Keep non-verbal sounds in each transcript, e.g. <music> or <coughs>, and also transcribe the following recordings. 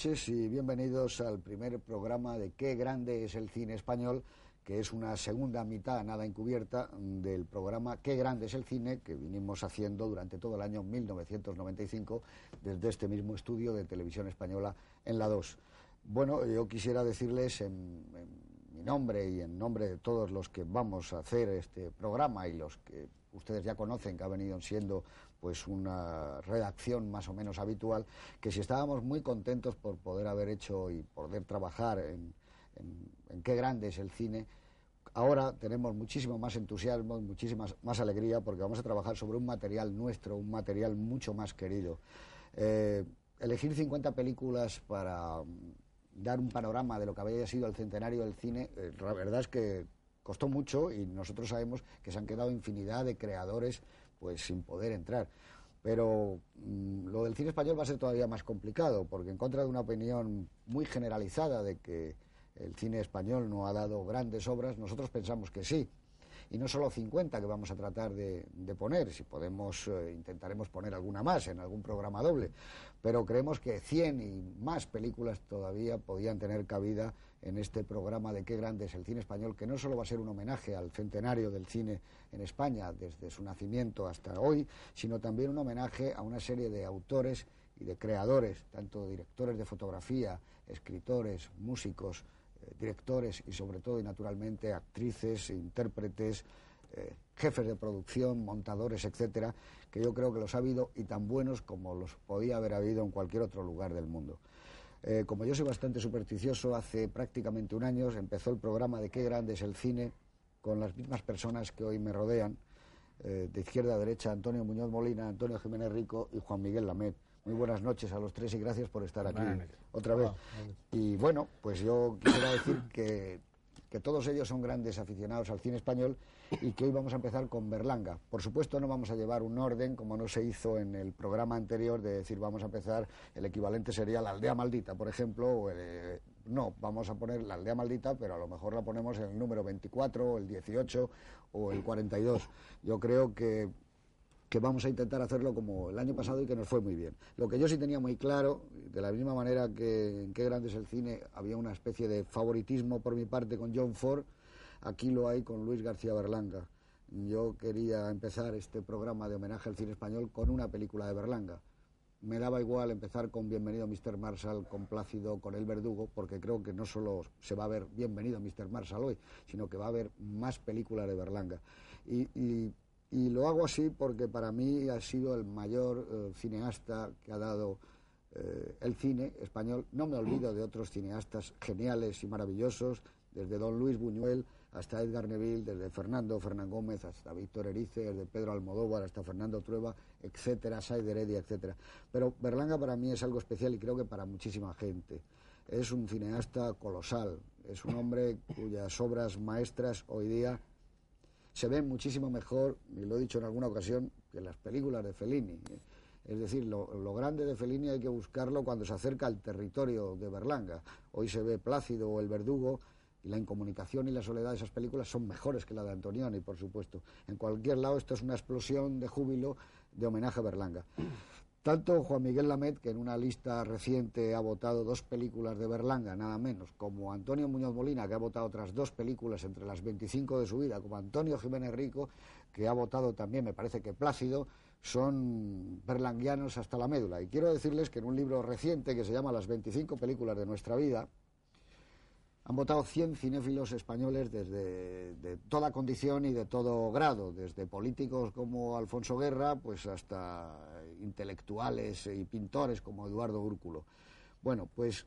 noches y bienvenidos al primer programa de Qué grande es el cine español, que es una segunda mitad nada encubierta del programa Qué grande es el cine que vinimos haciendo durante todo el año 1995 desde este mismo estudio de televisión española en la 2. Bueno, yo quisiera decirles en, mi nombre y en nombre de todos los que vamos a hacer este programa y los que ustedes ya conocen que ha venido siendo pues una redacción más o menos habitual, que si estábamos muy contentos por poder haber hecho y poder trabajar en, qué grande es el cine, ahora tenemos muchísimo más entusiasmo muchísima más alegría porque vamos a trabajar sobre un material nuestro, un material mucho más querido. Eh, elegir 50 películas para dar un panorama de lo que había sido el centenario del cine, eh, la verdad es que costó mucho y nosotros sabemos que se han quedado infinidad de creadores pues sin poder entrar. Pero mm, lo del cine español va a ser todavía más complicado, porque en contra de una opinión muy generalizada de que el cine español no ha dado grandes obras, nosotros pensamos que sí y no solo 50 que vamos a tratar de, poner, si podemos eh, intentaremos poner alguna más en algún programa doble, pero creemos que 100 y más películas todavía podían tener cabida en este programa de qué grande es el cine español, que no solo va a ser un homenaje al centenario del cine en España desde su nacimiento hasta hoy, sino también un homenaje a una serie de autores y de creadores, tanto directores de fotografía, escritores, músicos, eh, directores y sobre todo y naturalmente actrices, intérpretes, eh, jefes de producción, montadores, etcétera, que yo creo que los ha habido y tan buenos como los podía haber habido en cualquier otro lugar del mundo. Eh, como yo soy bastante supersticioso, hace prácticamente un año empezó el programa de Qué grande es el cine con las mismas personas que hoy me rodean, de izquierda a derecha, Antonio Muñoz Molina, Antonio Jiménez Rico y Juan Miguel Lamet. Muy buenas noches a los tres y gracias por estar aquí otra vez. Y bueno, pues yo quisiera decir que, todos ellos son grandes aficionados al cine español y que hoy vamos a empezar con Berlanga. Por supuesto no vamos a llevar un orden como no se hizo en el programa anterior de decir vamos a empezar, el equivalente sería la aldea maldita, por ejemplo, o eh, no, vamos a poner la aldea maldita, pero a lo mejor la ponemos en el número 24 o el 18 o el 42. Yo creo que que vamos a intentar hacerlo como el año pasado y que nos fue muy bien. Lo que yo sí tenía muy claro, de la misma manera que en Qué grande es el cine había una especie de favoritismo por mi parte con John Ford, aquí lo hay con Luis García Berlanga. Yo quería empezar este programa de homenaje al cine español con una película de Berlanga. Me daba igual empezar con Bienvenido Mr. Marshall, con Plácido, con El Verdugo, porque creo que no solo se va a ver Bienvenido Mr. Marshall hoy, sino que va a haber más películas de Berlanga. y lo hago así porque para mí ha sido el mayor eh, cineasta que ha dado eh, el cine español. No me olvido de otros cineastas geniales y maravillosos, desde don Luis Buñuel hasta Edgar Neville, desde Fernando Fernán Gómez hasta Víctor Erice, desde Pedro Almodóvar hasta Fernando Trueba, etcétera, Saider Heredia, etcétera. Pero Berlanga para mí es algo especial y creo que para muchísima gente. Es un cineasta colosal, es un hombre cuyas obras maestras hoy día se ven muchísimo mejor, y lo he dicho en alguna ocasión, que las películas de Fellini. Es decir, lo, grande de Fellini hay que buscarlo cuando se acerca al territorio de Berlanga. Hoy se ve Plácido o El Verdugo, y la incomunicación y la soledad de esas películas son mejores que la de Antonioni, por supuesto. En cualquier lado esto es una explosión de júbilo de homenaje a Berlanga. Tanto Juan Miguel Lamet, que en una lista reciente ha votado dos películas de Berlanga, nada menos, como Antonio Muñoz Molina, que ha votado otras dos películas entre las 25 de su vida, como Antonio Jiménez Rico, que ha votado también, me parece que Plácido, son berlanguianos hasta la médula. Y quiero decirles que en un libro reciente que se llama Las 25 películas de nuestra vida, han votado 100 cinéfilos españoles desde de toda condición y de todo grado, desde políticos como Alfonso Guerra, pues hasta intelectuales y pintores como Eduardo Úrculo. Bueno, pues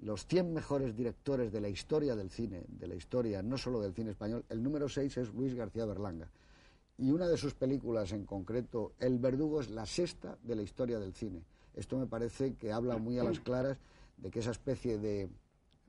los 100 mejores directores de la historia del cine, de la historia no solo del cine español, el número 6 es Luis García Berlanga. Y una de sus películas en concreto, El Verdugo, es la sexta de la historia del cine. Esto me parece que habla muy a las claras de que esa especie de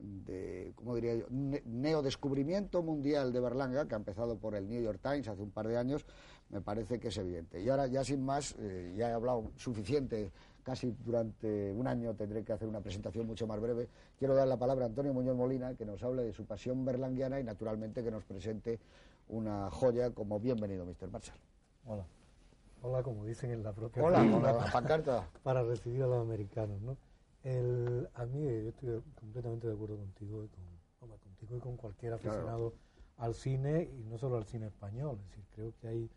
de, ¿cómo diría yo?, neodescubrimiento mundial de Berlanga, que ha empezado por el New York Times hace un par de años, me parece que es evidente. Y ahora, ya sin más, eh, ya he hablado suficiente, casi durante un año tendré que hacer una presentación mucho más breve. Quiero dar la palabra a Antonio Muñoz Molina, que nos hable de su pasión berlanguiana y, naturalmente, que nos presente una joya como Bienvenido, Mr. Marshall. Hola. Hola, como dicen en la propia... Hola, con la pancarta. Para recibir a los americanos, ¿no? El, a mí, yo estoy completamente de acuerdo contigo y con, contigo y con cualquier aficionado al cine y no solo al cine español. Es decir, creo que hay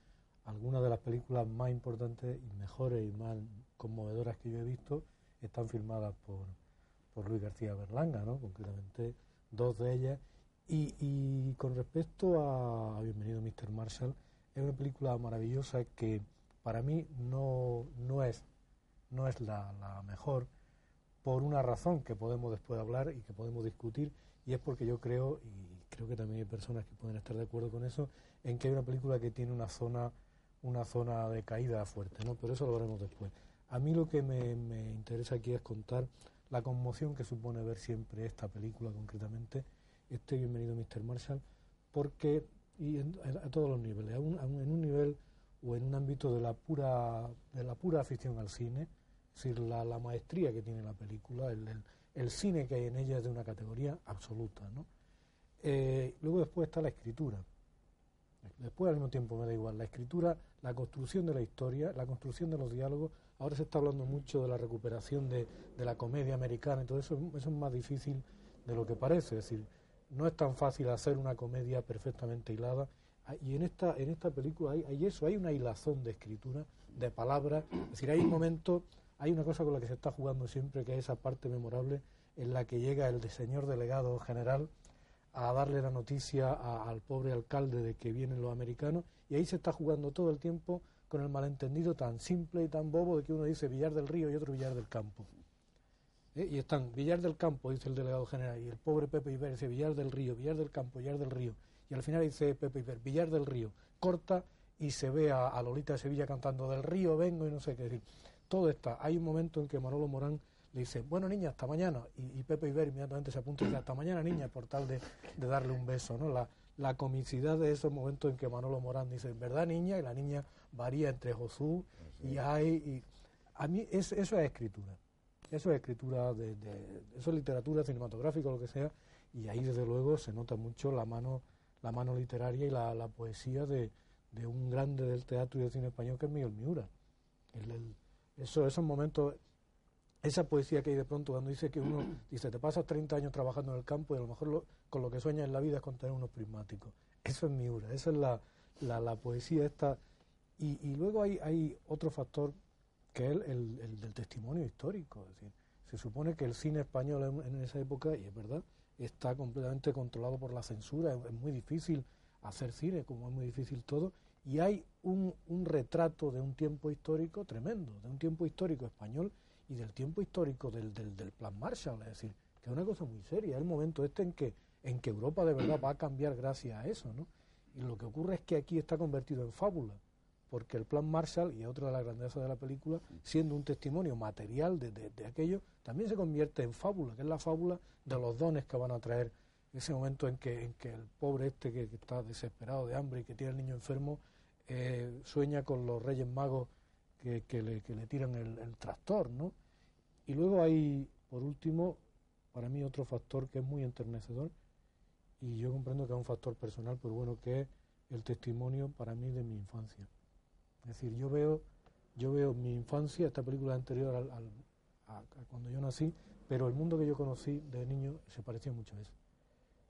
algunas de las películas más importantes y mejores y más conmovedoras que yo he visto están filmadas por, por Luis García Berlanga, ¿no? concretamente dos de ellas. Y, y con respecto a, Bienvenido Mr. Marshall, es una película maravillosa que para mí no, no es, no es la, la mejor por una razón que podemos después hablar y que podemos discutir, y es porque yo creo, y creo que también hay personas que pueden estar de acuerdo con eso, en que hay una película que tiene una zona, una zona de caída fuerte, ¿no? Pero eso lo veremos después. A mí lo que me, me interesa aquí es contar la conmoción que supone ver siempre esta película concretamente, este Bienvenido Mr. Marshall, porque, y a todos los niveles, en un nivel o en un ámbito de la pura, de la pura afición al cine, es decir, la, la maestría que tiene la película, el, el, cine que hay en ella es de una categoría absoluta. ¿no? Eh, luego después está la escritura. Después al mismo tiempo me da igual. La escritura, la construcción de la historia, la construcción de los diálogos. Ahora se está hablando mucho de la recuperación de, de la comedia americana y todo eso, es más difícil de lo que parece. Es decir, no es tan fácil hacer una comedia perfectamente hilada. Ah, y en esta, en esta película hay, hay eso, hay una hilazón de escritura, de palabras. Es decir, hay un momento hay una cosa con la que se está jugando siempre, que es esa parte memorable en la que llega el señor delegado general a darle la noticia al pobre alcalde de que vienen los americanos, y ahí se está jugando todo el tiempo con el malentendido tan simple y tan bobo de que uno dice Villar del Río y otro Villar del Campo. ¿Eh? Y están Villar del Campo, dice el delegado general, y el pobre Pepe Iber dice Villar del Río, Villar del Campo, Villar del Río, y al final dice Pepe Iber, Villar del Río, corta y se ve a, a Lolita de Sevilla cantando del río vengo y no sé qué decir todo está. Hay un momento en que Manolo Morán le dice, bueno niña, hasta mañana, y, Pepe Iber inmediatamente se apunta y dice, hasta mañana niña, por tal de, darle un beso, ¿no? La, la comicidad de esos momentos en que Manolo Morán dice, ¿verdad niña? Y la niña varía entre Josú y hay... Y, a mí eso es escritura, eso es escritura, de, eso es literatura cinematográfica, lo que sea, y ahí desde luego se nota mucho la mano, la mano literaria y la, la poesía de, de, un grande del teatro y del cine español que es Miguel Miura. el, eso, esos momentos, esa poesía que hay de pronto cuando dice que uno <clears throat> dice, te pasas 30 años trabajando en el campo y a lo mejor con lo que sueñas en la vida es con tener unos prismáticos. Eso es Miura, esa es la, la, poesía esta. Y, luego hay, hay otro factor que es el, el, del testimonio histórico. Es decir, se supone que el cine español en, esa época, y es verdad, está completamente controlado por la censura, es muy difícil hacer cine, como es muy difícil todo, y hay un, un, retrato de un tiempo histórico tremendo, de un tiempo histórico español y del tiempo histórico del, del, Plan Marshall, es decir, que es una cosa muy seria, es el momento este en que, en que Europa de verdad va a cambiar gracias a eso, ¿no? Y lo que ocurre es que aquí está convertido en fábula, porque el Plan Marshall, y otra de las grandezas de la película, siendo un testimonio material de, de, aquello, también se convierte en fábula, que es la fábula de los dones que van a traer ese momento en que, en que el pobre este que, que está desesperado de hambre y que tiene el niño enfermo, eh, sueña con los Reyes Magos que, que, le, que le, tiran el, el, tractor, ¿no? Y luego hay, por último, para mí otro factor que es muy enternecedor, y yo comprendo que es un factor personal, pero bueno, que es el testimonio para mí de mi infancia. Es decir, yo veo, yo veo mi infancia, esta película anterior al, a, cuando yo nací, pero el mundo que yo conocí de niño se parecía mucho a eso.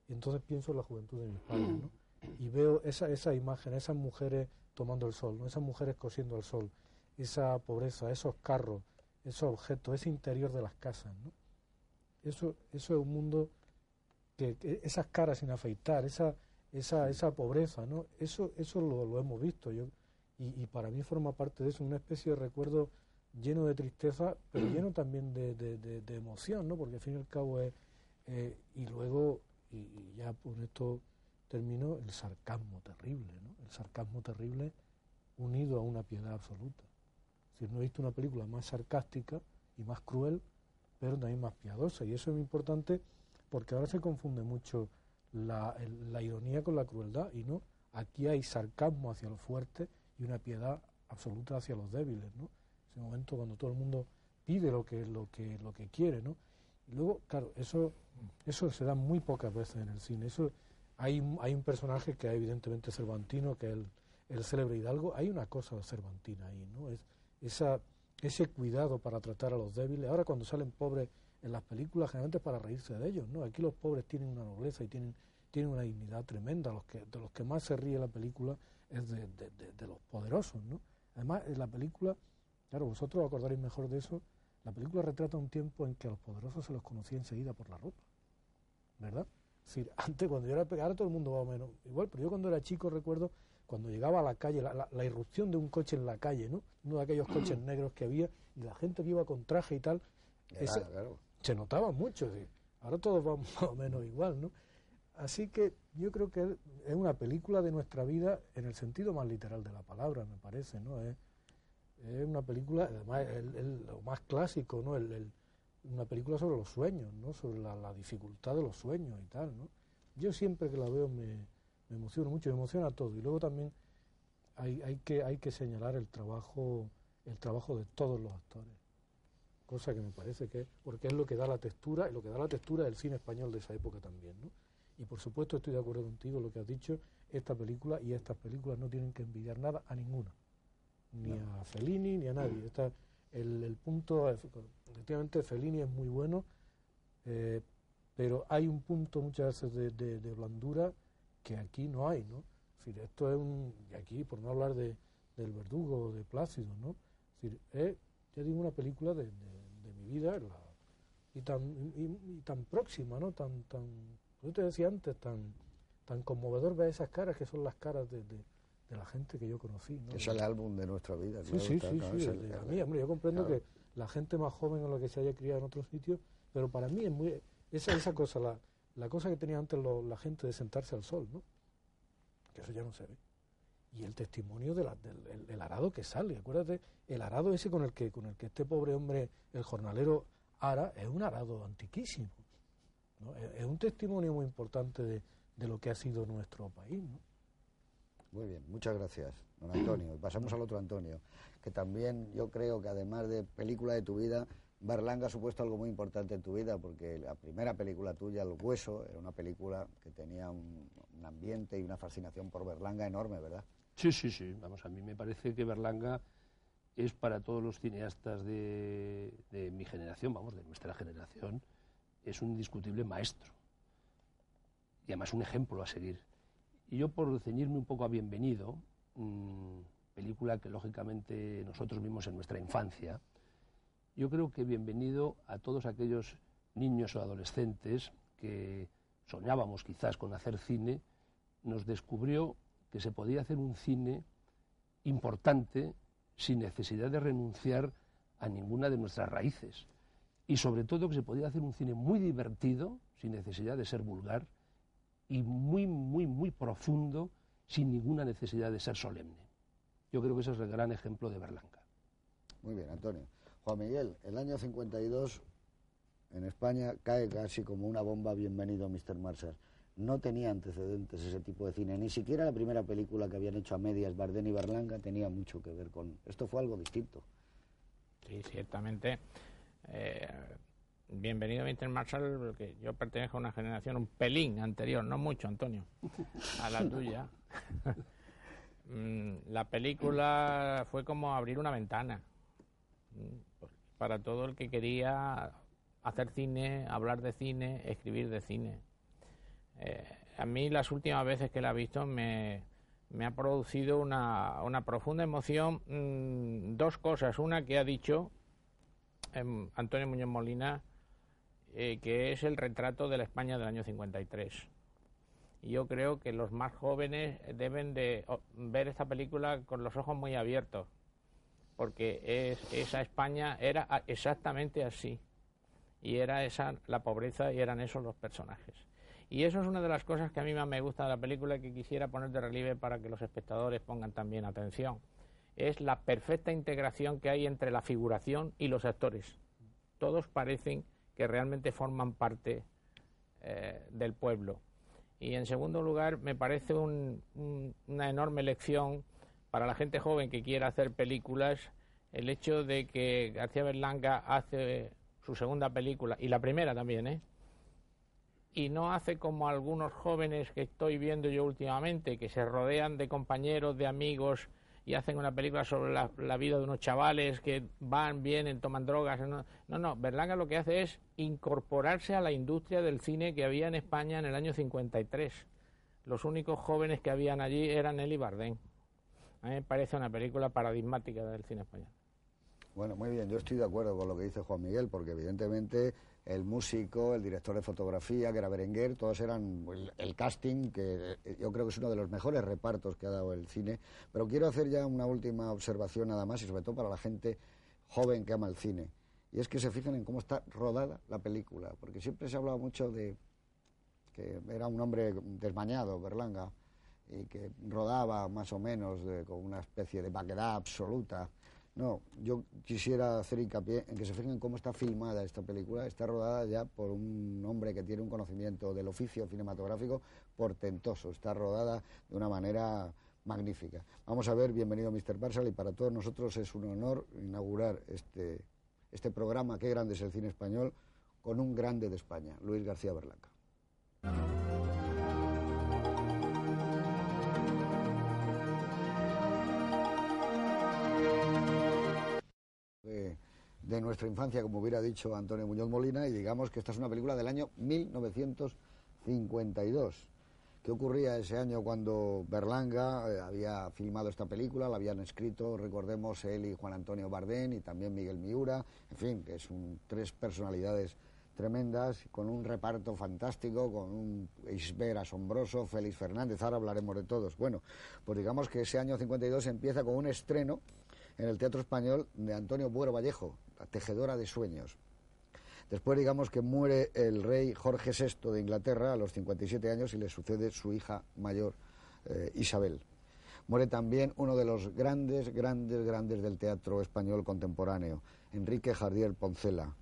Y entonces pienso en la juventud de mis padres, ¿no? Y veo esa, esa imagen, esas mujeres tomando el sol, ¿no? esas mujeres cosiendo al sol, esa pobreza, esos carros, esos objetos, ese interior de las casas. ¿no? Eso, eso es un mundo que, esas caras sin afeitar, esa, esa, esa pobreza, ¿no? eso, eso lo, lo hemos visto. Yo, y, y, para mí forma parte de eso, una especie de recuerdo lleno de tristeza, pero lleno <clears throat> también de, de, de, emoción, ¿no? porque al fin y al cabo es. Eh, y luego, y, y ya por esto terminó el sarcasmo terrible, ¿no? El sarcasmo terrible unido a una piedad absoluta. Si no he visto una película más sarcástica y más cruel, pero también más piadosa. Y eso es muy importante porque ahora se confunde mucho la, la ironía con la crueldad y no. Aquí hay sarcasmo hacia los fuertes y una piedad absoluta hacia los débiles, ¿no? Ese momento cuando todo el mundo pide lo que, lo que, lo que quiere, ¿no? Y luego, claro, eso, eso se da muy pocas veces en el cine. Eso hay, hay un personaje que es evidentemente cervantino, que es el, célebre Hidalgo. Hay una cosa cervantina ahí, ¿no? Es esa, ese cuidado para tratar a los débiles. Ahora cuando salen pobres en las películas generalmente para reírse de ellos, ¿no? Aquí los pobres tienen una nobleza y tienen, tienen una dignidad tremenda, los que, de los que más se ríe la película es de, de, los poderosos, ¿no? Además, la película, claro, vosotros acordaréis mejor de eso, la película retrata un tiempo en que a los poderosos se los conocía enseguida por la ropa, ¿verdad? Es decir, antes cuando yo era pequeño, todo el mundo va o menos igual, pero yo cuando era chico recuerdo cuando llegaba a la calle, la, irrupción de un coche en la calle, ¿no? Uno de aquellos coches <clears throat> negros que había, y la gente que iba con traje y tal, se notaba mucho. Ahora todos vamos <laughs> más o menos igual, ¿no? Así que yo creo que es una película de nuestra vida en el sentido más literal de la palabra, me parece, ¿no? Es, una película, además, lo más clásico, ¿no? El, una película sobre los sueños, ¿no? Sobre la, dificultad de los sueños y tal, ¿no? Yo siempre que la veo me, me emociona mucho, me emociona todo. Y luego también hay, hay, que, hay que señalar el trabajo, el trabajo de todos los actores. Cosa que me parece que porque es lo que da la textura, y lo que da la textura del cine español de esa época también, ¿no? Y por supuesto estoy de acuerdo contigo lo que has dicho, esta película y estas películas no tienen que envidiar nada a ninguna, ni a Fellini ni a nadie. Esta, el, punto, efectivamente Fellini es muy bueno, eh, pero hay un punto muchas veces de, blandura que aquí no hay, ¿no? Decir, esto es un, y aquí por no hablar de, del verdugo, de Plácido, ¿no? Es decir, es, ya digo, una película de, de, mi vida y, tan, y, tan próxima, ¿no? Tan, tan, yo te decía antes, tan, tan conmovedor ver esas caras que son las caras de, la gente que yo conocí. ¿no? Es el álbum de nuestra vida. Sí, sí, sí, sí, mí, hombre, yo comprendo que la gente más joven o la que se haya criado en otros sitios, pero para mí es muy, esa, esa cosa, la, la cosa que tenía antes la gente de sentarse al sol, ¿no? Que eso ya no se ve. Y el testimonio del el, arado que sale, acuérdate, el arado ese con el que con el que este pobre hombre, el jornalero ara, es un arado antiquísimo. ¿no? Es, un testimonio muy importante de, de, lo que ha sido nuestro país, ¿no? Muy bien, muchas gracias, don Antonio. Pasamos al otro Antonio, que también yo creo que además de película de tu vida, Berlanga ha supuesto algo muy importante en tu vida, porque la primera película tuya, El Hueso, era una película que tenía un, ambiente y una fascinación por Berlanga enorme, ¿verdad? Sí, sí, sí. Vamos, a mí me parece que Berlanga es para todos los cineastas de, mi generación, vamos, de nuestra generación, es un indiscutible maestro. Y además un ejemplo a seguir. Y yo, por ceñirme un poco a Bienvenido, mm, película que lógicamente nosotros vimos en nuestra infancia, yo creo que bienvenido a todos aquellos niños o adolescentes que soñábamos quizás con hacer cine, nos descubrió que se podía hacer un cine importante sin necesidad de renunciar a ninguna de nuestras raíces. Y sobre todo que se podía hacer un cine muy divertido, sin necesidad de ser vulgar, y muy, muy, muy profundo, sin ninguna necesidad de ser solemne. Yo creo que ese es el gran ejemplo de Berlanga. Muy bien, Antonio. Juan Miguel, el año 52 en España cae casi como una bomba Bienvenido Mr. Marshall. No tenía antecedentes ese tipo de cine, ni siquiera la primera película que habían hecho a medias Bardén y Berlanga tenía mucho que ver con... Esto fue algo distinto. Sí, ciertamente. Eh, bienvenido Mr. Marshall, porque yo pertenezco a una generación un pelín anterior, no mucho, Antonio, a la tuya. <laughs> Mm, la película fue como abrir una ventana para todo el que quería hacer cine, hablar de cine, escribir de cine. Eh, a mí las últimas veces que la he visto me, ha producido una, profunda emoción mm, dos cosas. Una que ha dicho em, Antonio Muñoz Molina, eh, que es el retrato de la España del año 53. Y yo creo que los más jóvenes deben de ver esta película con los ojos muy abiertos porque es, esa España era exactamente así. Y era esa la pobreza y eran esos los personajes. Y eso es una de las cosas que a mí más me gusta de la película que quisiera poner de relieve para que los espectadores pongan también atención. Es la perfecta integración que hay entre la figuración y los actores. Todos parecen que realmente forman parte eh, del pueblo. Y en segundo lugar, me parece una enorme lección para la gente joven que quiera hacer películas, el hecho de que García Berlanga hace su segunda película, y la primera también, ¿eh? y no hace como algunos jóvenes que estoy viendo yo últimamente, que se rodean de compañeros, de amigos y hacen una película sobre la, vida de unos chavales que van, vienen, toman drogas. No, no, Berlanga lo que hace es incorporarse a la industria del cine que había en España en el año 53. Los únicos jóvenes que habían allí eran él y Bardem. Me parece una película paradigmática del cine español. Bueno, muy bien, yo estoy de acuerdo con lo que dice Juan Miguel, porque evidentemente el músico, el director de fotografía, que era Berenguer, todos eran el, casting, que eh, yo creo que es uno de los mejores repartos que ha dado el cine. Pero quiero hacer ya una última observación nada más, y sobre todo para la gente joven que ama el cine. Y es que se fijen en cómo está rodada la película, porque siempre se ha hablado mucho de que era un hombre desmañado, Berlanga, y que rodaba más o menos con una especie de vaquedad absoluta no, yo quisiera hacer hincapié en que se fijen cómo está filmada esta película. Está rodada ya por un hombre que tiene un conocimiento del oficio cinematográfico portentoso. Está rodada de una manera magnífica. Vamos a ver, bienvenido Mr. Parsal y para todos nosotros es un honor inaugurar este, este programa, Qué grande es el cine español, con un grande de España, Luis García Berlaca. De nuestra infancia, como hubiera dicho Antonio Muñoz Molina, y digamos que esta es una película del año 1952. ¿Qué ocurría ese año cuando Berlanga eh, había filmado esta película? La habían escrito, recordemos, él y Juan Antonio Bardén y también Miguel Miura, en fin, que son tres personalidades tremendas, con un reparto fantástico, con un Isber asombroso, Félix Fernández, ahora hablaremos de todos. Bueno, pues digamos que ese año 52 empieza con un estreno en el Teatro Español de Antonio Buero Vallejo, tejedora de sueños. Después digamos que muere el rey Jorge VI de Inglaterra a los 57 años y le sucede su hija mayor, eh, Isabel. Muere también uno de los grandes, grandes, grandes del teatro español contemporáneo, Enrique Jardier Poncela,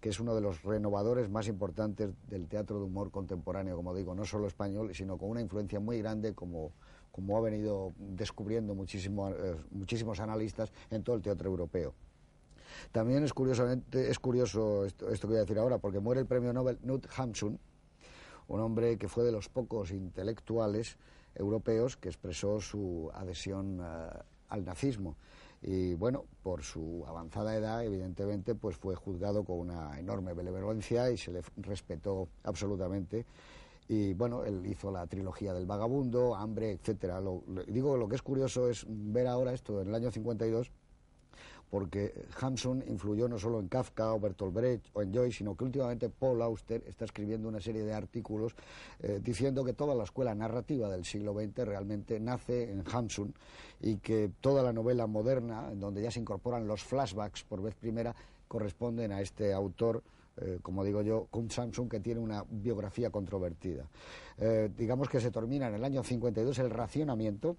que es uno de los renovadores más importantes del teatro de humor contemporáneo, como digo, no solo español, sino con una influencia muy grande como, como ha venido descubriendo eh, muchísimos analistas en todo el teatro europeo. También es, curiosamente, es curioso esto, que voy a decir ahora, porque muere el premio Nobel Knut Hamsun, un hombre que fue de los pocos intelectuales europeos que expresó su adhesión eh, al nazismo. Y bueno, por su avanzada edad, evidentemente, pues fue juzgado con una enorme benevolencia y se le respetó absolutamente y bueno, él hizo la trilogía del vagabundo, Hambre, etcétera. Lo, digo, lo que es curioso es ver ahora esto en el año 52 porque Hamsun influyó no solo en Kafka o Bertolt Brecht o en Joyce, sino que últimamente Paul Auster está escribiendo una serie de artículos eh, diciendo que toda la escuela narrativa del siglo XX realmente nace en Hamsun y que toda la novela moderna, en donde ya se incorporan los flashbacks por vez primera, corresponden a este autor eh, como digo yo, con Samsung que tiene una biografía controvertida. Eh, digamos que se termina en el año 52 el racionamiento,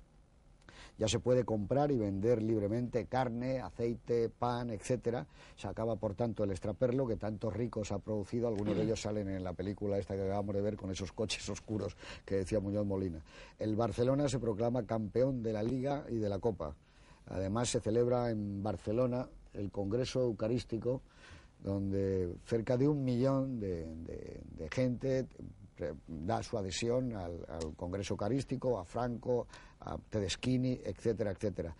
ya se puede comprar y vender libremente carne, aceite, pan, etcétera. Se acaba, por tanto, el extraperlo que tantos ricos ha producido. Algunos de ellos salen en la película esta que acabamos de ver con esos coches oscuros que decía Muñoz Molina. El Barcelona se proclama campeón de la Liga y de la Copa. Además, se celebra en Barcelona el Congreso Eucarístico donde cerca de un millón de, gente da su adhesión al, Congreso Eucarístico, a Franco, a Tedeschini, etcétera, etcétera.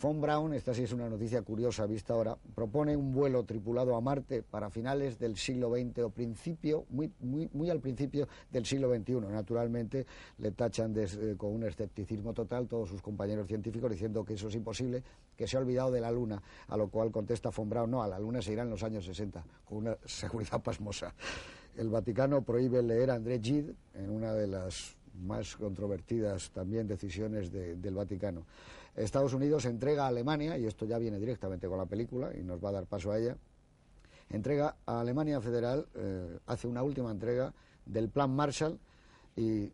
Von Braun, esta sí es una noticia curiosa vista ahora, propone un vuelo tripulado a Marte para finales del siglo XX o principio, muy, muy, muy al principio del siglo XXI. Naturalmente le tachan eh, con un escepticismo total todos sus compañeros científicos diciendo que eso es imposible, que se ha olvidado de la Luna, a lo cual contesta Von Braun, no, a la Luna se irá en los años 60, con una <laughs> seguridad pasmosa. El Vaticano prohíbe leer a André Gide en una de las más controvertidas también decisiones del Vaticano. Estados Unidos entrega a Alemania, y esto ya viene directamente con la película y nos va a dar paso a ella, entrega a Alemania Federal, eh, hace una última entrega del Plan Marshall y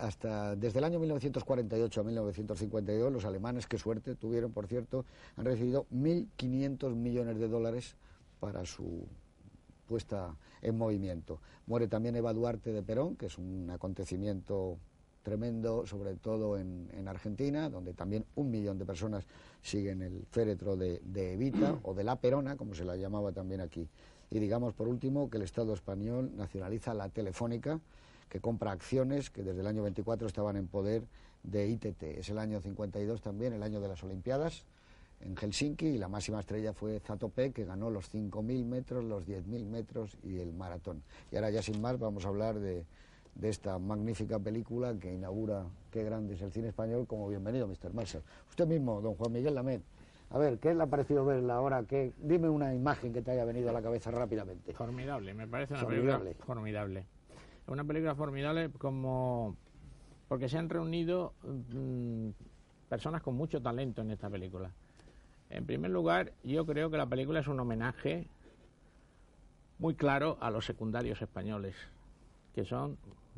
hasta desde el año 1948 a 1952 los alemanes, qué suerte tuvieron, por cierto, han recibido 1.500 millones de dólares para su puesta en movimiento. Muere también Eva Duarte de Perón, que es un acontecimiento tremendo, sobre todo en, Argentina, donde también un millón de personas siguen el féretro de, Evita o de la Perona, como se la llamaba también aquí. Y digamos, por último, que el Estado español nacionaliza la Telefónica, que compra acciones que desde el año 24 estaban en poder de ITT. Es el año 52 también, el año de las Olimpiadas en Helsinki y la máxima estrella fue Zatope, que ganó los 5.000 metros, los 10.000 metros y el maratón. Y ahora ya sin más vamos a hablar de, de esta magnífica película que inaugura Qué grande es el cine español como bienvenido, Mr. Marshall. Usted mismo, don Juan Miguel Lamed. A ver, ¿qué le ha parecido verla ahora? ¿Qué? Dime una imagen que te haya venido a la cabeza rápidamente. Formidable, me parece una película formidable. Una película formidable como... porque se han reunido mm, personas con mucho talento en esta película. En primer lugar, yo creo que la película es un homenaje muy claro a los secundarios españoles, que son,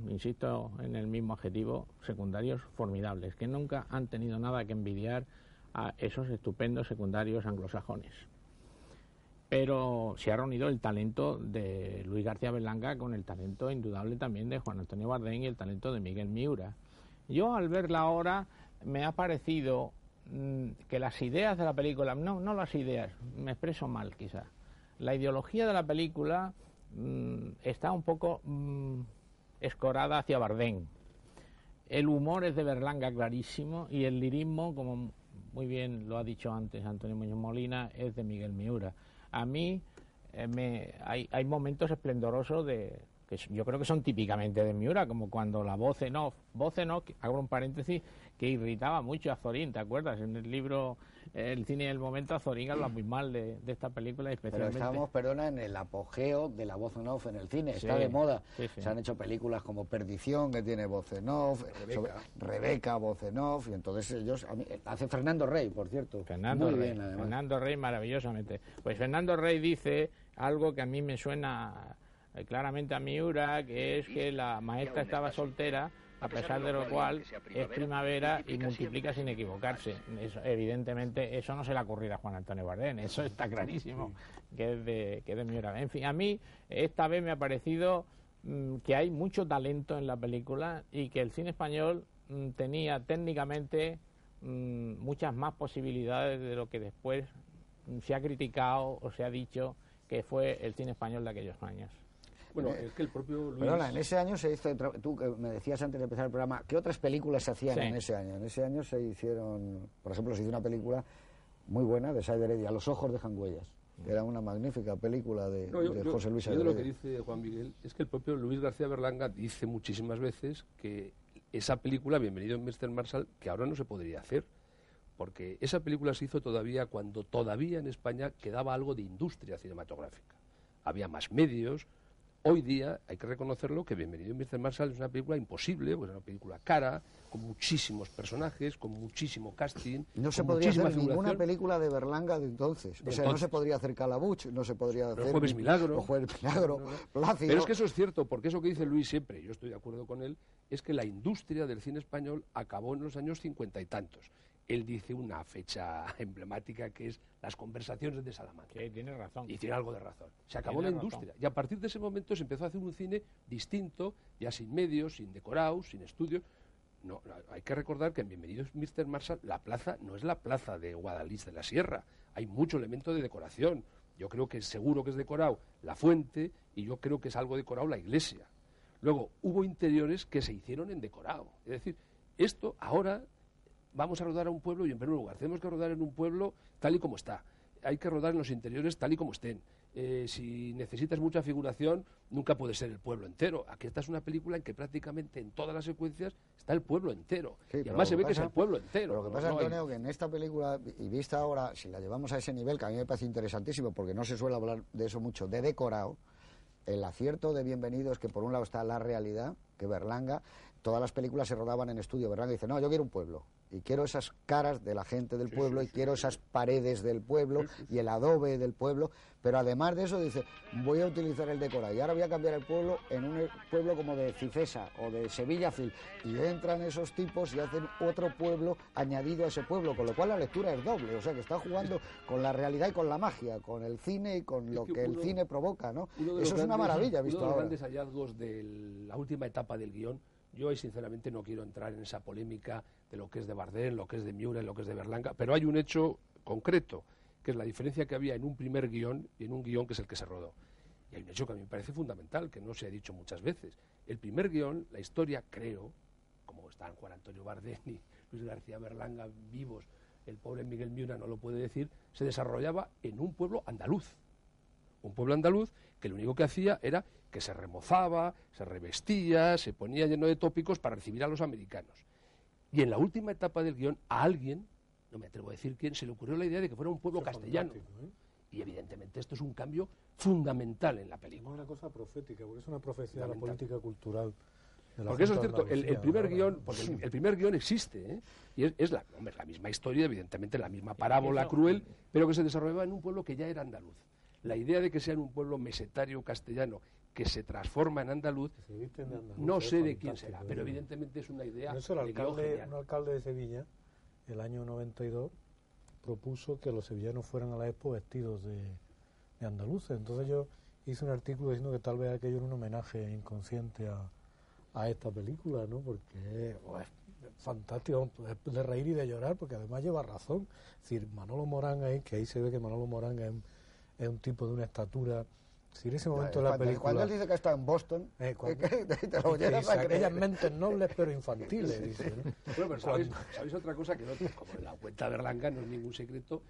insisto en el mismo adjetivo, secundarios formidables, que nunca han tenido nada que envidiar a esos estupendos secundarios anglosajones. Pero se ha reunido el talento de Luis García Berlanga con el talento indudable también de Juan Antonio Bardén y el talento de Miguel Miura. Yo al verla ahora me ha parecido que las ideas de la película, no, no las ideas, me expreso mal quizá, la ideología de la película mm, está un poco mm, escorada hacia Bardén. El humor es de Berlanga clarísimo y el lirismo, como muy bien lo ha dicho antes Antonio Muñoz Molina, es de Miguel Miura. A mí eh, me, hay, hay momentos esplendorosos de, que yo creo que son típicamente de Miura, como cuando la voz en off, voz en off, hago un paréntesis, que irritaba mucho a Zorín, ¿te acuerdas? En el libro El cine del momento, a Zorín habla muy mal de, esta película, especialmente. Pero estamos, perdona, en el apogeo de la voz en off en el cine, está de moda. Se han hecho películas como Perdición, que tiene voz en off, Rebeca, voz en off, y entonces ellos, hace Fernando Rey, por cierto. Fernando Rey, Fernando Rey, maravillosamente. Pues Fernando Rey dice algo que a mí me suena eh, claramente a Miura, que es que la maestra estaba soltera, a pesar de lo cual es primavera y multiplica sin equivocarse. evidentemente, eso no se le ha ocurrido a Juan Antonio Bardén, <laughs> eso está clarísimo, que es de, que es de Miura. En fin, a mí esta vez me ha parecido mm, que hay mucho talento en la película y que el cine español mm, tenía técnicamente mm, muchas más posibilidades de lo que después se ha criticado o se ha dicho que fue el cine español de aquellos años. Bueno, es que el propio Luis... Perdona, en ese año se hizo, tú me decías antes de empezar el programa, ¿qué otras películas se hacían en ese año? En ese año se hicieron, por ejemplo, se hizo una película muy buena de Said Heredia, Los ojos dejan huellas, que era una magnífica película de, José Luis Heredia. lo que dice Juan Miguel es que el propio Luis García Berlanga dice muchísimas veces que esa película, Bienvenido Mr. Marshall, que ahora no se podría hacer, porque esa película se hizo todavía cuando todavía en España quedaba algo de industria cinematográfica. Había más medios, Hoy día hay que reconocerlo que Bienvenido Mr. Marshall es una película imposible, pues es una película cara, con muchísimos personajes, con muchísimo casting. No se podría hacer ninguna película de Berlanga de entonces. o sea, no se podría hacer Calabuch, no se podría hacer. Jueves Milagro. Jueves Milagro. Pero es que eso es cierto, porque eso que dice Luis siempre, yo estoy de acuerdo con él, es que la industria del cine español acabó en los años cincuenta y tantos él dice una fecha <laughs> emblemática que es las conversaciones de Salamanca. Sí, tiene razón. Y tiene algo de razón. Se acabó la industria. Y a partir de ese momento se empezó a hacer un cine distinto, ya sin medios, sin decorados, sin estudios. No, hay que recordar que en Bienvenidos Mr. Marshall la plaza no es la plaza de Guadalís de la Sierra. Hay mucho elemento de decoración. Yo creo que seguro que es decorado la fuente y yo creo que es algo decorado la iglesia. Luego, hubo interiores que se hicieron en decorado. Es decir, esto ahora vamos a rodar a un pueblo y en primer lugar tenemos que rodar en un pueblo tal y como está. Hay que rodar en los interiores tal y como estén. Eh, si necesitas mucha figuración, nunca puede ser el pueblo entero. Aquí esta es una película en que prácticamente en todas las secuencias está el pueblo entero. y además se ve que es el pueblo entero. lo que pasa, Antonio, que en esta película, y vista ahora, si la llevamos a ese nivel, que a mí me parece interesantísimo, porque no se suele hablar de eso mucho, de decorado, el acierto de Bienvenido es que por un lado está la realidad, que Berlanga, todas las películas se rodaban en estudio, Berlanga dice, no, yo quiero un pueblo y quiero esas caras de la gente del pueblo y quiero esas paredes del pueblo y el adobe del pueblo, pero además de eso dice, voy a utilizar el decorado. Y ahora voy a cambiar el pueblo en un pueblo como de Cifesa o de Sevilla Fil y entran esos tipos y hacen otro pueblo añadido a ese pueblo, con lo cual la lectura es doble, o sea que está jugando con la realidad y con la magia, con el cine y con lo que, el cine provoca, ¿no? Eso es una maravilla visto uno de los grandes hallazgos de la última etapa del guion. Yo ahí sinceramente no quiero entrar en esa polémica de lo que es de Bardem, lo que es de Miura, lo que es de Berlanga, pero hay un hecho concreto, que es la diferencia que había en un primer guion y en un guion que es el que se rodó. Y hay un hecho que a mí me parece fundamental, que no se ha dicho muchas veces. El primer guion, la historia, creo, como están Juan Antonio Bardeni, Luis García Berlanga vivos, el pobre Miguel Miura no lo puede decir, se desarrollaba en un pueblo andaluz. Un pueblo andaluz que lo único que hacía era que se remozaba, se revestía, se ponía lleno de tópicos para recibir a los americanos. Y en la última etapa del guion, a alguien, no me atrevo a decir quién, se le ocurrió la idea de que fuera un pueblo castellano. ¿eh? Y evidentemente esto es un cambio fundamental en la Es película. una cosa profética, porque es una profecía de la política cultural. de la Porque eso es cierto, el, primer ¿verdad? guion, porque el, el primer guion existe, ¿eh? y es, es la, hombre, la misma historia, evidentemente la misma parábola Eso- cruel, pero que se desarrollaba en un pueblo que ya era andaluz. La idea de que sea en un pueblo mesetario castellano que se transforma en andaluz, de no es sé de quién será, ¿eh? pero evidentemente es una idea eso el alcalde, un alcalde de Sevilla, el año 92, propuso que los sevillanos fueran a la expo vestidos de, de andaluces. Entonces yo hice un artículo diciendo que tal vez aquello era un homenaje inconsciente a, a esta película, ¿no? Porque oh, es fantástico, es de reír y de llorar, porque además lleva razón. Es decir, Manolo Morán ahí, que ahí se ve que Manolo Morán es un tipo de una estatura... Si en ese momento de la cuando, película... cuando él dice que está en Boston, Eh, cuando- <laughs> que- que te lo dice, llegas a aquellas creer. mentes nobles pero infantiles, dice, ¿no? Bueno, pero ¿sabéis, sabéis otra cosa que no, como la cuenta Berlanga no es ningún secreto,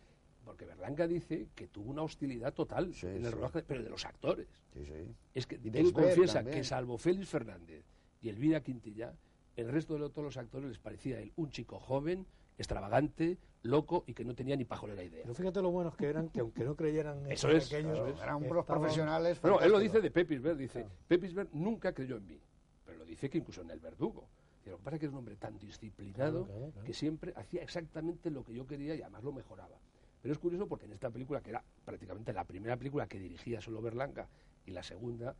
porque Berlanga dice que tuvo una hostilidad total Sí, en el sí. rodaje, pero de los actores. Sí, sí. Es que Y él confiesa también. que salvo Félix Fernández y Elvira Quintilla, el resto de lo- todos los actores les parecía a él un chico joven, extravagante, loco y que no tenía ni pajolera idea. Pero fíjate lo buenos que eran, que aunque no creyeran en Eso es, aquello, eso es. Eran unos estaban- profesionales. Bueno, él lo dice de Pepisberg, dice, Pepisberg nunca creyó en mí, pero lo dice que incluso en el verdugo. Lo que pasa es que es un hombre tan disciplinado Claro, claro, claro. que siempre hacía exactamente lo que yo quería y además lo mejoraba. Pero es curioso porque en esta película, que era prácticamente la primera película que dirigía solo Berlanga y la segunda,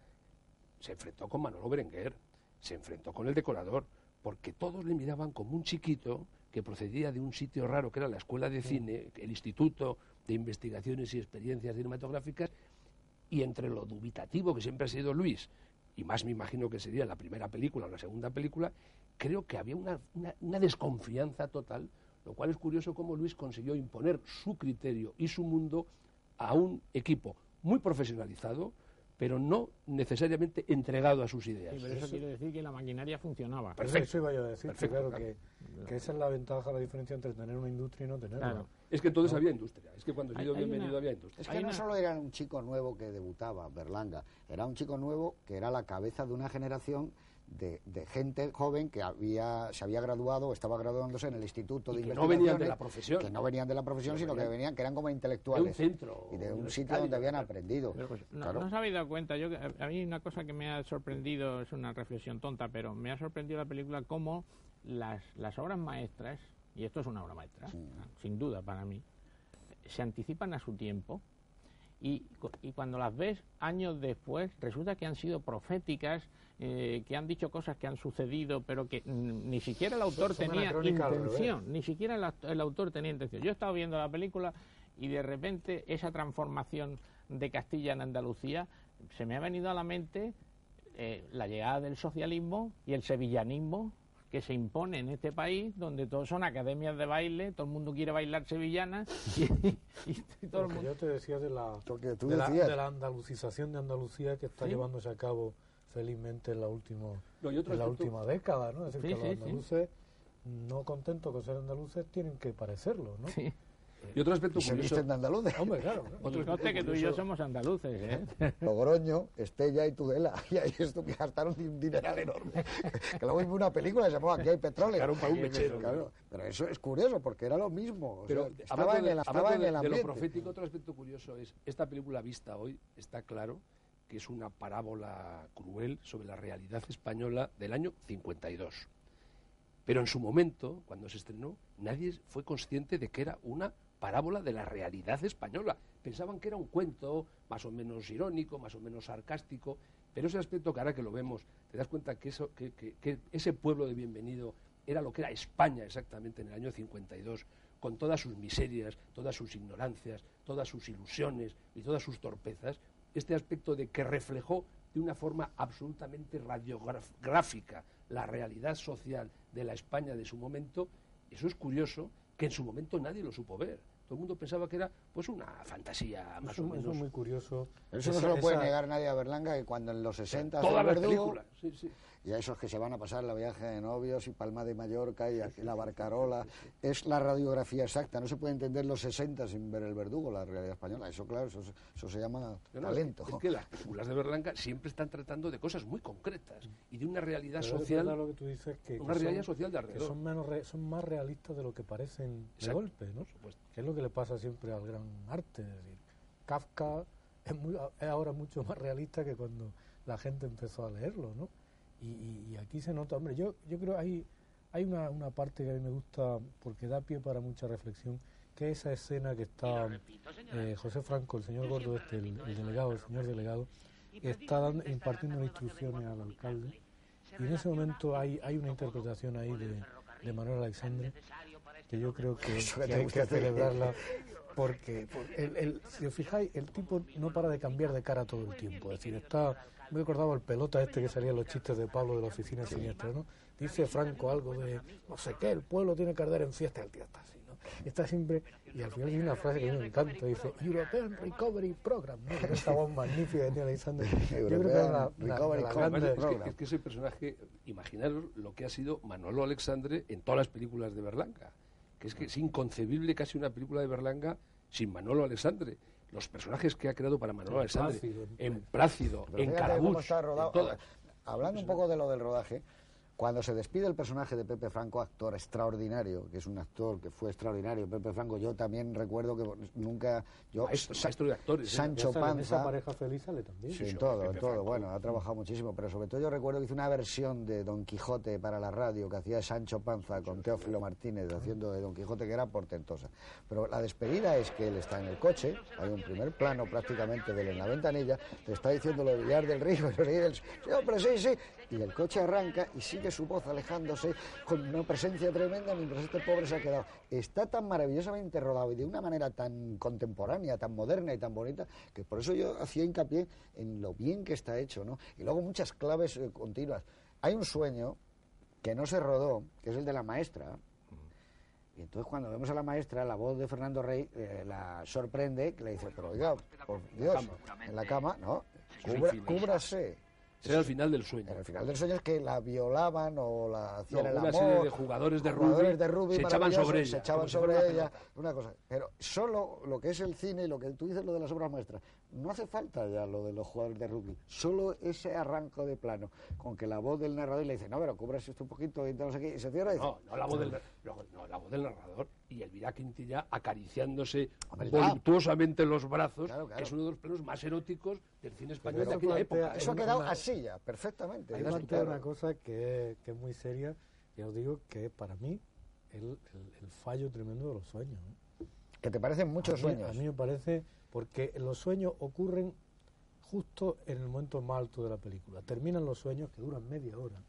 se enfrentó con Manolo Berenguer, se enfrentó con el decorador, porque todos le miraban como un chiquito que procedía de un sitio raro que era la Escuela de Cine, el Instituto de Investigaciones y Experiencias Cinematográficas, y entre lo dubitativo que siempre ha sido Luis, y más me imagino que sería la primera película o la segunda película, creo que había una, una- una desconfianza total, lo cual es curioso cómo Luis consiguió imponer su criterio y su mundo a un equipo muy profesionalizado, pero no necesariamente entregado a sus ideas. Sí, pero eso quiere decir que la maquinaria funcionaba. Eso- Perfecto. Eso iba yo a decir, Perfecto, claro, claro. que, que esa es la ventaja, la diferencia entre tener una industria y no tenerla. Claro. Es que entonces había industria, es que cuando Hay- yo bienvenido una- había industria. Es que Hay no una- solo era un chico nuevo que debutaba, Berlanga, era un chico nuevo que era la cabeza de una generación de, de gente joven que había, se había graduado o estaba graduándose en el Instituto de que no venían de la profesión. Que no venían de la profesión, sino que venían que eran como de intelectuales. un centro y de un sitio donde habían aprendido. Pero, pues, no, Claro. no os habéis dado cuenta, yo, que- a mí una cosa que me ha sorprendido, es una reflexión tonta, pero me ha sorprendido la película cómo las, las obras maestras, y esto es una obra maestra, sin duda para mí, se anticipan a su tiempo y, y cuando las ves años después resulta que han sido proféticas, eh, que han dicho cosas que han sucedido, pero que ni siquiera el autor son tenía intención, ni siquiera el, el autor tenía intención. Yo he estado viendo la película y de repente esa transformación de Castilla en Andalucía se me ha venido a la mente eh, la llegada del socialismo y el sevillanismo que se impone en este país, donde todos son academias de baile, todo el mundo quiere bailar sevillanas y, y todo el Porque mundo... yo te decía de la, de la, de la andalucización de Andalucía que está Sí. llevándose a cabo felizmente en la, último, No, y otro en la última década, ¿no? Es decir, Sí, que los sí. andaluces, no contentos con ser andaluces, tienen que parecerlo, ¿no? Y otro aspecto Y se curioso, visten de andaluces. Hombre, claro. claro. otro que tú y yo somos andaluces, ¿eh? <laughs> Logroño, Estella y Tudela. <laughs> Y ahí esto que gastaron un dineral enorme. <laughs> que luego vimos una película y se llamaba Aquí hay petróleo. Claro, para un mechero. Claro, pero eso es curioso porque era lo mismo. o Pero sea, estaba hablando en de- el, estaba en de- el de ambiente. lo profético, otro aspecto curioso es, esta película vista hoy está claro que es una parábola cruel sobre la realidad española del año 52. Pero en su momento, cuando se estrenó, nadie fue consciente de que era una parábola de la realidad española. Pensaban que era un cuento más o menos irónico, más o menos sarcástico, pero ese aspecto que ahora que lo vemos, te das cuenta que, eso, que, que- que ese pueblo de bienvenido era lo que era España exactamente en el año 52, con todas sus miserias, todas sus ignorancias, todas sus ilusiones y todas sus torpezas, este aspecto de que reflejó de una forma absolutamente radiográfica la realidad social de la España de su momento, eso es curioso que en su momento nadie lo supo ver. Todo el mundo pensaba que era pues una fantasía más Eso, o eso menos. es muy curioso. Eso no se lo puede esa- negar nadie a Berlanga, que cuando en los 60 Todas las Verdugo, películas. sí, sí. Y a esos que se van a pasar la viaje de novios y Palma de Mallorca y aquí la Barcarola. Es la radiografía exacta. No se puede entender los 60 sin ver el verdugo, la realidad española. Eso, claro, eso, eso se llama talento. Es que, las películas de Berlanga siempre están tratando de cosas muy concretas y de una realidad social. lo que tú dices, que, una realidad social de alrededor. Que son, menos son más realistas de lo que parecen de golpe, ¿no? Que es lo que le pasa siempre al gran arte. Es decir, Kafka es, muy, es ahora mucho más realista que cuando la gente empezó a leerlo, ¿no? Y, aquí se nota, hombre, yo, yo creo hay, hay una, una parte que a mí me gusta porque da pie para mucha reflexión, que es esa escena que está eh, José Franco, el señor Gordo este, el, delegado, el señor delegado, está dando, impartiendo instrucciones al alcalde. y en ese momento hay, hay una interpretación ahí de, de Manuel Alexandre que yo creo que, hay que celebrarla porque, el, el, si os fijáis, el tipo no para de cambiar de cara todo el tiempo. Es decir, está me acordaba el pelota este que salía en los chistes de Pablo de la oficina siniestra, ¿no? Dice Franco algo de, no sé qué, el pueblo tiene que arder en fiesta, el tío está así, ¿no? Está siempre, y al final hay una frase que a mí me encanta, dice, European Recovery Program, ¿no? Esta voz magnífica que tiene Alexander. Yo creo que es la, Recovery Program. Es que, ese personaje, imaginaros lo que ha sido Manolo Alexandre en todas las películas de Berlanga, que es que es inconcebible casi una película de Berlanga sin Manolo Alexandre los personajes que ha creado para Manuel Alexandre, en Plácido, en Carabuch, Hablando un poco de lo del rodaje, cuando se despide el personaje de Pepe Franco, actor extraordinario, que es un actor que fue extraordinario, Pepe Franco, yo también recuerdo que nunca... Yo, maestro, de actores. ¿eh? Sancho Panza... Esa pareja feliz sale también. Sí, todo, todo. Bueno, ha trabajado muchísimo, pero sobre todo yo recuerdo que hizo una versión de Don Quijote para la radio que hacía Sancho Panza con Teófilo Martínez haciendo de Don Quijote que era portentosa. Pero la despedida es que él está en el coche, hay un primer plano prácticamente de él en la ventanilla, le está diciendo lo de Villar del Río, <laughs> le dice, sí, hombre, sí, sí, y el coche arranca y sigue su voz alejándose con una presencia tremenda mientras este pobre se ha quedado. Está tan maravillosamente rodado y de una manera tan contemporánea, tan moderna y tan bonita, que por eso yo hacía hincapié en lo bien que está hecho, ¿no? Y luego muchas claves eh, continuas. Hay un sueño que no se rodó, que es el de la maestra, y entonces cuando vemos a la maestra, la voz de Fernando Rey eh, la sorprende, que le dice, pero oiga, por Dios, en la cama, no, cúbrase. Será el final del sueño. El final del sueño es que la violaban o la hacían el amor. Una serie de jugadores de rugby, se echaban sobre ella. Se echaban sobre ella, una cosa. Pero solo lo que es el cine y lo que tú dices, lo de las obras maestras, no hace falta ya lo de los jugadores de rugby. Solo ese arranco de plano, con que la voz del narrador le dice, no, pero cubras esto un poquito y no sé qué, y se cierra y dice... No, no la voz del, no, la voz del narrador y Elvira Quintilla acariciándose voluptuosamente los brazos, que es uno de los planos más eróticos del cine español de aquella época. Eso ha quedado así ya, perfectamente. Hay una cosa que, que, es muy seria, y os digo que para mí el, el, fallo tremendo de los sueños. ¿Que te parecen muchos sueños? A mí me parece, porque los sueños ocurren justo en el momento más alto de la película. Terminan los sueños que duran media hora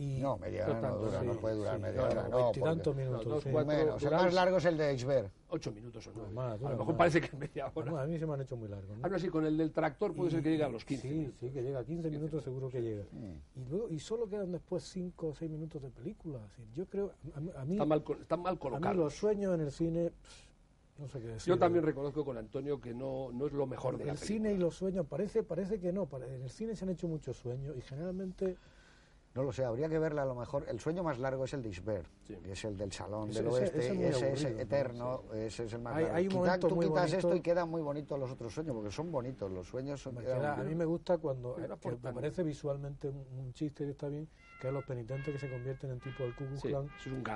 no, media hora no dura, no puede durar media hora. No, tantos minutos. No, menos. el más largo es el de Exver. Ocho minutos o nueve. Más, a lo mejor parece que es media hora. a mí se me han hecho muy largos. ¿no? Ahora sí, con el del tractor puede ser que llegue a los 15. Sí, sí, que llega a 15 minutos seguro que llega. Y, luego, y solo quedan después 5 o 6 minutos de película. yo creo, a, mí... Están mal, están mal colocados. A mí los sueños en el cine... no sé qué decir. Yo también reconozco con Antonio que no, no es lo mejor de el cine y los sueños parece parece que no en el cine se han hecho muchos sueños y generalmente no lo sé, habría que verla a lo mejor. El sueño más largo es el de Isbert, que es el del Salón del Oeste, ese, es eterno, ese es el más hay, largo. Hay tú quitas esto y quedan muy bonitos los otros sueños, porque son bonitos, los sueños son... a mí me gusta cuando, eh, me parece visualmente un, chiste que está bien, que es los penitentes que se convierten en tipo del Ku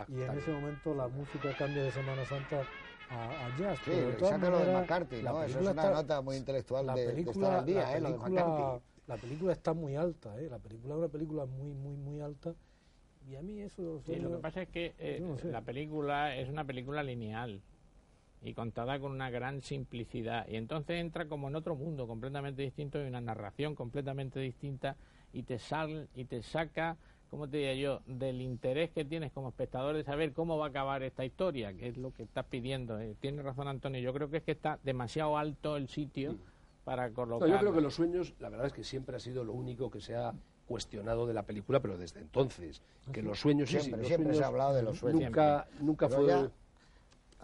y en ese momento la música cambia de Semana Santa a, a jazz. Sí, pero lo de McCarthy, ¿no? Eso es una nota muy intelectual de, película, de estar al día, ¿eh? Lo de McCarthy la película está muy alta, ¿eh? la película es una película muy, muy, muy alta. Y a mí eso... Sí, lo que pasa es que eh, la película es una película lineal y contada con una gran simplicidad. Y entonces entra como en otro mundo completamente distinto y una narración completamente distinta y te, sal, y te saca, como te diría yo, del interés que tienes como espectador de saber cómo va a acabar esta historia, que es lo que estás pidiendo. Eh, tiene razón Antonio, yo creo que es que está demasiado alto el sitio para colocar. yo creo que los sueños, la verdad es que siempre ha sido lo único que se ha cuestionado de la película, pero desde entonces, que los sueños siempre, siempre se ha hablado de los sueños. Nunca, nunca fue.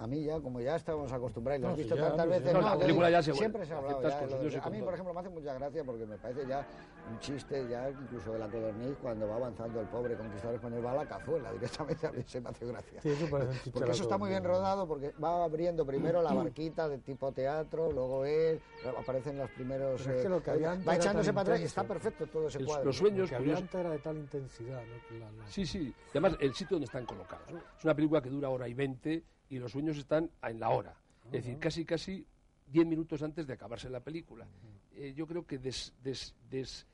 A mí ya, como ya estamos acostumbrados y lo No, has si visto ya, tantas no, veces, no, la película digo, ya se siempre se ha hablado. ya, a mí, por ejemplo, me hace mucha gracia porque me parece ya un chiste, ya incluso de la codorniz, cuando va avanzando el pobre conquistador español, va a la cazuela directamente, <laughs> a mí se me hace gracia. Sí, eso parece Porque eso está muy bien rodado, porque va abriendo primero la <clears throat> barquita de tipo teatro, luego él, aparecen los primeros... Pero es que eh, lo que había antes va echándose para atrás y está perfecto todo ese El- cuadro. los sueños, Lo que era de tal intensidad, ¿no? Que la- la- Sí, sí. Y además, el sitio donde están colocados. ¿no? Es una película que dura hora y veinte y los sueños están en la hora. Es decir, casi, casi diez minutos antes de acabarse la película. Eh, yo creo que des, des, des-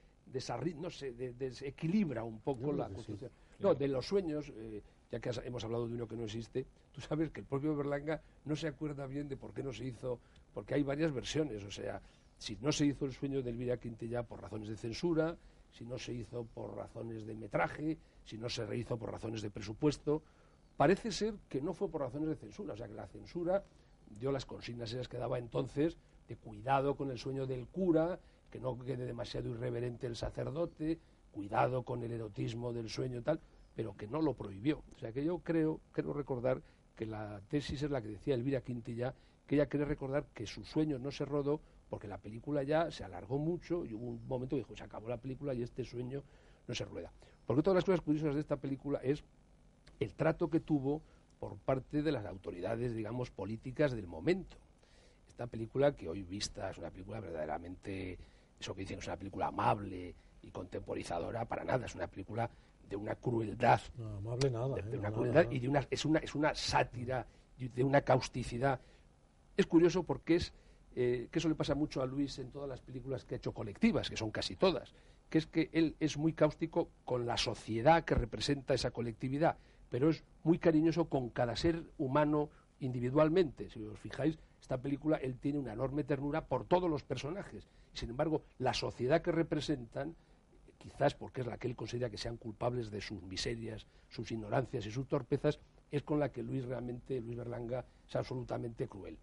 no sé, de- desequilibra un poco la sí. construcción. No, de los sueños, eh, ya que has- hemos hablado de uno que no existe, tú sabes que el propio Berlanga no se acuerda bien de por qué no se hizo, porque hay varias versiones. O sea, si no se hizo el sueño de Elvira Quintilla por razones de censura, si no se hizo por razones de metraje, si no se rehizo por razones de presupuesto. Parece ser que no fue por razones de censura, o sea que la censura dio las consignas esas que daba entonces de cuidado con el sueño del cura, que no quede demasiado irreverente el sacerdote, cuidado con el erotismo del sueño tal, pero que no lo prohibió. O sea que yo creo, creo recordar que la tesis es la que decía Elvira Quintilla, que ella quiere recordar que su sueño no se rodó porque la película ya se alargó mucho y hubo un momento que dijo, se acabó la película y este sueño no se rueda. Porque todas las cosas curiosas de esta película es el trato que tuvo por parte de las autoridades, digamos, políticas del momento. Esta película, que hoy vista es una película verdaderamente, eso que dicen, es una película amable y contemporizadora, para nada, es una película de una crueldad, No, amable nada. de, ¿eh? una crueldad nada. y de una, es, una, es una sátira, de una causticidad. Es curioso porque es eh, que eso le pasa mucho a Luis en todas las películas que ha hecho colectivas, que son casi todas, que es que él es muy cáustico con la sociedad que representa esa colectividad, pero es muy cariñoso con cada ser humano individualmente. Si os fijáis, esta película él tiene una enorme ternura por todos los personajes. Sin embargo, la sociedad que representan, quizás porque es la que él considera que sean culpables de sus miserias, sus ignorancias y sus torpezas, es con la que Luis realmente, Luis Berlanga, es absolutamente cruel.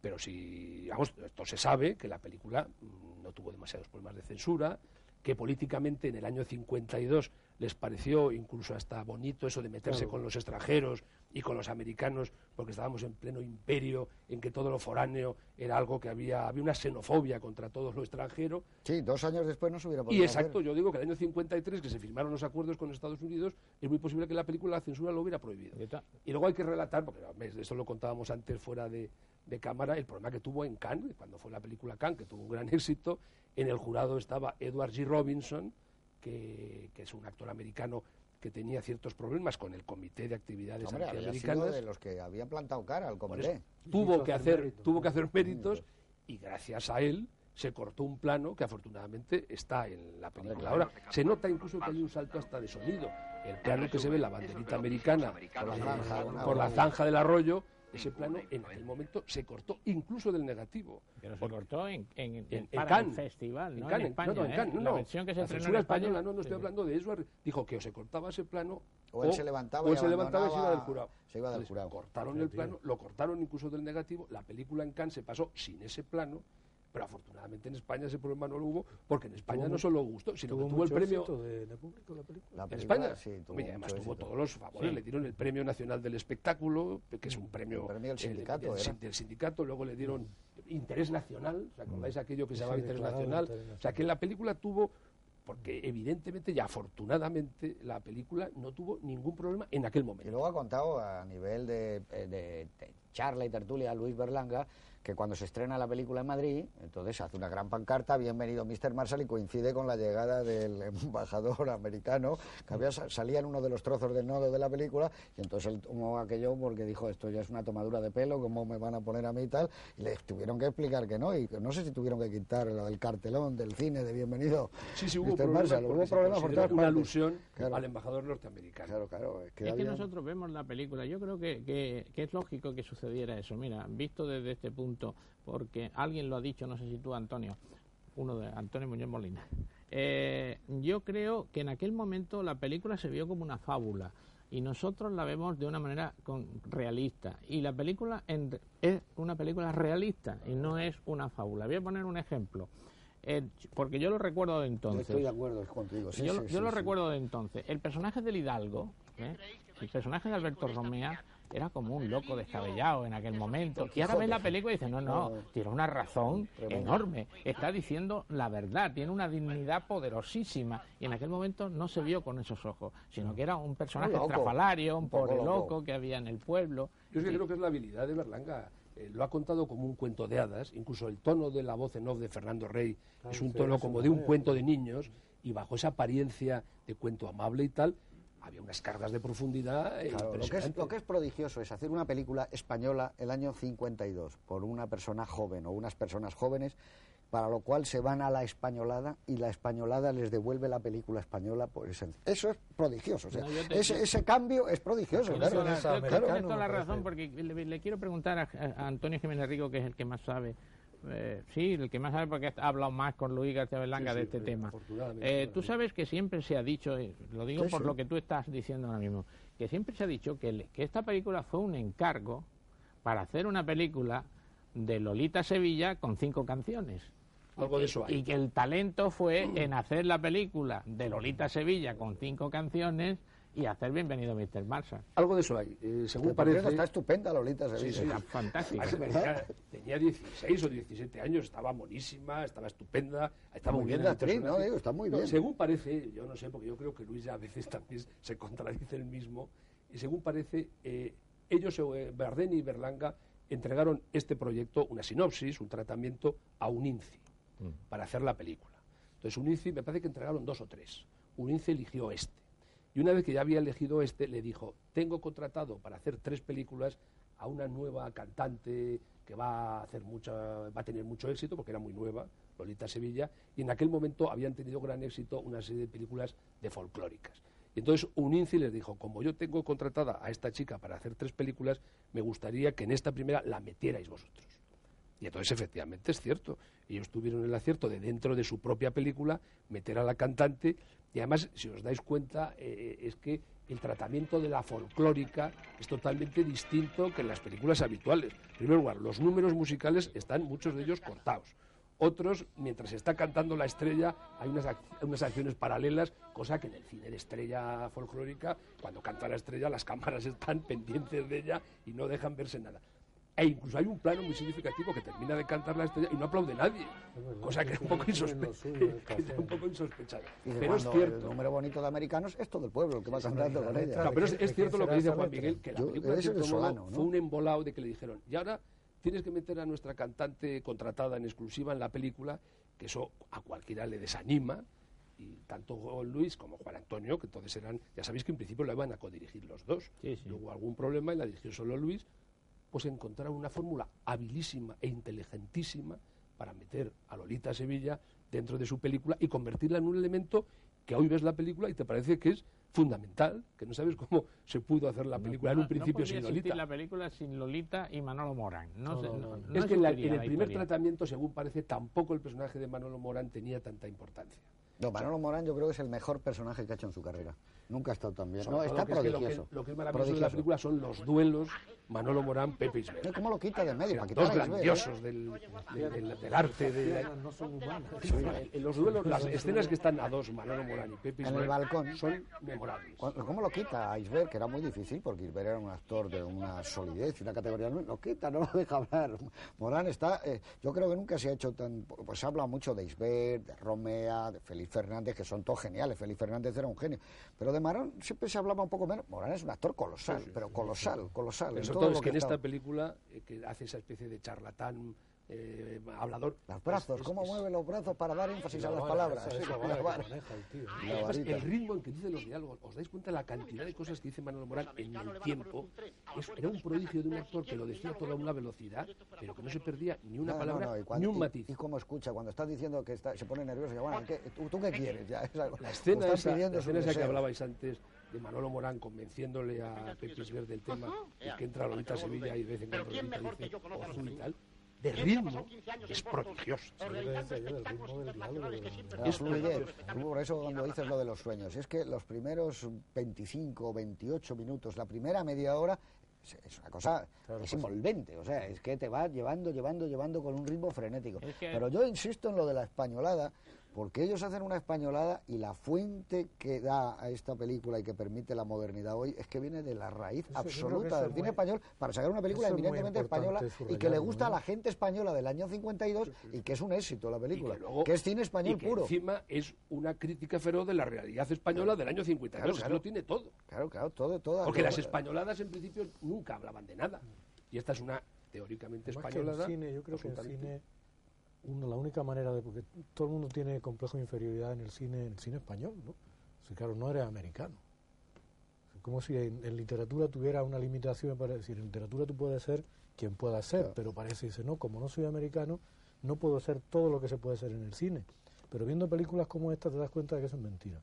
Pero si, vamos, esto se sabe, que la película mm, no tuvo demasiados problemas de censura, que políticamente en el año 52 les pareció incluso hasta bonito eso de meterse Claro. con los extranjeros y con los americanos, porque estábamos en pleno imperio, en que todo lo foráneo era algo que había, había una xenofobia contra todo lo extranjero, Sí, dos años después no se hubiera y podido exacto, hacer. yo digo que el año 53, que se firmaron los acuerdos con Estados Unidos, es muy posible que la película la censura lo hubiera prohibido. Y Y luego hay que relatar, porque esto lo contábamos antes fuera de, de cámara, el problema que tuvo en Cannes, cuando fue la película Cannes, que tuvo un gran <laughs> éxito. En el jurado estaba Edward G. Robinson, que, que es un actor americano que tenía ciertos problemas con el Comité de Actividades Hombre, había sido Antiamericanas. de los que habían plantado cara al comité. eso, tuvo que hacer méritos, tuvo que hacer méritos y gracias a él se cortó un plano que afortunadamente está en la película. Ahora, se nota incluso que hay un salto hasta de sonido. El plano que se ve, la banderita americana, Por la eh, por la zanja del arroyo, ese plano en aquel momento se cortó incluso del negativo. Pero se cortó en, en, En, en Cannes. el festival, En ¿no? Cannes, en España, no, no, en ¿eh? Cannes, no, La no. versión que se La estrenó en censura España, española, no, no estoy sí. hablando de Edward, dijo que o se cortaba ese plano O él se levantaba o y él se levantaba y se iba del jurado. se iba del jurado. Cortaron el plano, lo cortaron incluso del negativo. La película en Cannes se pasó sin ese plano, pero afortunadamente en España ese problema no lo hubo, porque en España Tuvo no solo gustó, sino que Tuvo el premio éxito de, de público la película. La en España. sí, tuvo y además tuvo éxito. todos los favores. Sí. Le dieron el Premio Nacional del Espectáculo, que es un premio, El premio del sindicato, del, sindicato. Luego le dieron Interés Nacional. ¿Os acordáis aquello que se Sí, llamaba Interés Nacional? interés O sea, que la película tuvo, porque evidentemente y afortunadamente la película no tuvo ningún problema en aquel Y momento. luego ha contado a nivel de, eh, de- de charla y tertulia a Luis Berlanga que cuando se estrena la película en Madrid, entonces hace una gran pancarta, bienvenido Mr. Marshall, y coincide con la llegada del <laughs> embajador americano, que había, sa- salía en uno de los trozos del nodo de la película, y entonces él tomó aquello porque dijo, esto ya es una tomadura de pelo, ¿cómo me van a poner a mí y tal? Y le tuvieron que explicar que no, y no sé si tuvieron que quitar lo del cartelón del cine de bienvenido Sí, sí, hubo Mr. problemas, Marshall, porque hubo se problemas por una partes. alusión Claro. al embajador norteamericano. Claro, claro. Es que, Es que había- nosotros vemos la película, yo creo que, que- que es lógico que sucediera eso. Mira, visto desde este punto, porque alguien lo ha dicho, no sé si tú, Antonio, uno de Antonio Muñoz Molina. Eh, yo creo que en aquel momento la película se vio como una fábula y nosotros la vemos de una manera con- realista. Y la película en- es una película realista y no es una fábula. Voy a poner un ejemplo, Eh, porque yo lo recuerdo de Yo entonces. estoy de acuerdo contigo. sí, yo sí, lo- sí, yo lo recuerdo de entonces. El personaje del Hidalgo, ¿eh? el personaje de Alberto Romea, era como un loco descabellado en aquel momento. Y ahora ves la película y dices, no, no, tiene una razón enorme. Está diciendo la verdad, tiene una dignidad poderosísima. Y en aquel momento no se vio con esos ojos, sino que era un personaje estrafalario, un pobre loco que había en el pueblo. Yo es que creo que es la habilidad de Berlanga. Eh, lo ha contado como un cuento de hadas, incluso el tono de la voz en off de Fernando Rey es un tono como de un cuento de niños, y bajo esa apariencia de cuento amable y tal, había unas cargas de profundidad lo, que es, lo que es prodigioso es hacer una película española el año 52 por una persona joven o unas personas jóvenes para lo cual se van a la españolada y la españolada les devuelve la película española por esencia. Eso es prodigioso, ese, cambio es prodigioso. Claro, toda la razón porque le, quiero preguntar a, Antonio Jiménez Rico, que es el que más sabe, eh, sí, el que más sabe porque ha hablado más con Luis García Berlanga de este tema. Eh, tú sabes que siempre se ha dicho, eh, lo digo por lo que tú estás diciendo ahora mismo, que siempre se ha dicho que, que esta película fue un encargo para hacer una película de Lolita Sevilla con cinco canciones. Algo de eso hay. Y que el talento fue en hacer la película de Lolita Sevilla con cinco canciones y hacer bienvenido Mr. Marshall. Algo de eso hay. Eh, según parece... Está estupenda Lolita Sevilla. Sí, sí. Está fantástica. Tenía, 16 o 17 años, estaba monísima, estaba estupenda, estaba muy bien. bien actriz, ¿no? está muy bien. según parece, yo no sé, porque yo creo que Luis a veces también se contradice el mismo, y según parece, eh, ellos, eh, Bardeni y Berlanga, entregaron este proyecto, una sinopsis, un tratamiento, a un INCI mm. para hacer la película. Entonces, un INCI, me parece que entregaron dos o tres. Un INCI eligió este. Y una vez que ya había elegido este, le dijo, tengo contratado para hacer tres películas a una nueva cantante que va a, tener mucho éxito, porque era muy nueva, Lolita Sevilla, y en aquel momento habían tenido gran éxito una serie de películas de folclóricas. Y entonces Uninci les dijo, como yo tengo contratada a esta chica para hacer tres películas, me gustaría que en esta primera la metierais vosotros. Y entonces efectivamente es cierto. Ellos tuvieron el acierto de dentro de su propia película meter a la cantante y además, si os dais cuenta, eh, es que el tratamiento de la folclórica es totalmente distinto que en las películas habituales. En primer lugar, los números musicales están muchos de ellos cortados. Otros, mientras está cantando la estrella, hay unas, unas acciones paralelas, cosa que en el cine de estrella folclórica, cuando canta la estrella, las cámaras <laughs> están pendientes de ella y no dejan verse nada. E incluso hay un plano muy significativo que termina de cantar la estrella y no aplaude nadie, cosa que es un poco, <laughs> insospechada. Pero es cierto. El número bonito de americanos es todo el pueblo que va cantando con ella. pero es, cierto lo que dice Juan Miguel, que la película fue un embolado de que le dijeron, y ahora tienes que meter a nuestra cantante contratada en exclusiva en la película, que eso a cualquiera le desanima, y tanto Juan Luis como Juan Antonio, que entonces eran, ya sabéis que en principio la iban a codirigir los dos. Luego hubo algún problema y la dirigió solo Luis, pues encontrar una fórmula habilísima e inteligentísima para meter a Lolita Sevilla dentro de su película y convertirla en un elemento que hoy ves la película y te parece que es fundamental, que no sabes cómo se pudo hacer la película en un principio sin Lolita. la película sin Lolita y Manolo Morán. No, es que en, el primer tratamiento, según parece, tampoco el personaje de Manolo Morán tenía tanta importancia. No, Manolo Morán yo creo que es el mejor personaje que ha hecho en su carrera. Nunca ha estado tan bien. No, está prodigioso. lo, que, es maravilloso de la película son los duelos Manolo Morán, Pepe Isbert. ¿Cómo lo quita de medio? dos grandiosos del, arte. De, en los duelos, las escenas que están a dos, Manolo Morán y Pepe en el balcón. son memorables. ¿Cómo lo quita a Isbert? Que era muy difícil, porque Isbert era un actor de una solidez y una categoría. No, lo quita, no lo deja hablar. Morán está... Eh, yo creo que nunca se ha hecho tan... Pues se habla mucho de Isbert, de Romea, de Félix Fernández, que son todos geniales. Félix Fernández era un genio. Pero de Morán siempre se hablaba un poco menos. Morán es un actor colosal, pero colosal, colosal. Pero todo, es que, en esta película, eh, que hace esa especie de charlatán eh, hablador. Los brazos, cómo mueve los brazos para dar énfasis a las palabras. el ritmo en que dice los diálogos, ¿os dais cuenta de la cantidad de cosas que dice Manuel Morán en el tiempo? era un prodigio de un actor que lo decía a toda una velocidad, pero que no se perdía ni una palabra, ni un matiz. Y, cómo escucha, cuando estás diciendo que se pone nervioso, bueno, ¿tú, qué quieres? Ya, la escena, esa, la escena esa que hablabais antes de Manolo Morán convenciéndole a Pepe Isber del tema, y que entra a Lolita Sevilla y de vez en cuando dice, ojo y tal, de ritmo. es prodigioso. Es Por eso cuando dices lo de los sueños, es que los primeros 25 o 28 minutos, la primera media hora, es una cosa es envolvente, o sea, es que te va llevando, llevando, llevando con un ritmo frenético. Pero yo insisto en lo de la españolada, porque ellos hacen una españolada y la fuente que da a esta película y que permite la modernidad hoy es que viene de la raíz absoluta del cine español para sacar una película eminentemente española y que le gusta a la gente española del año 52 y que es un éxito la película, que, es cine español y que puro. Encima es una crítica feroz de la realidad española del año 52, claro, lo tiene todo. Claro, claro, todo, todo. Porque las españoladas en principio nunca hablaban de nada. Y esta es una teóricamente españolada. cine, yo creo que el cine la única manera de porque todo el mundo tiene complejo de inferioridad en el cine en el cine español no o claro no eres americano. Es como si en, literatura tuviera una limitación para decir en literatura tú puedes ser quien pueda ser pero parece dice no como no soy americano no puedo ser todo lo que se puede ser en el cine pero viendo películas como esta te das cuenta de que eso es mentira.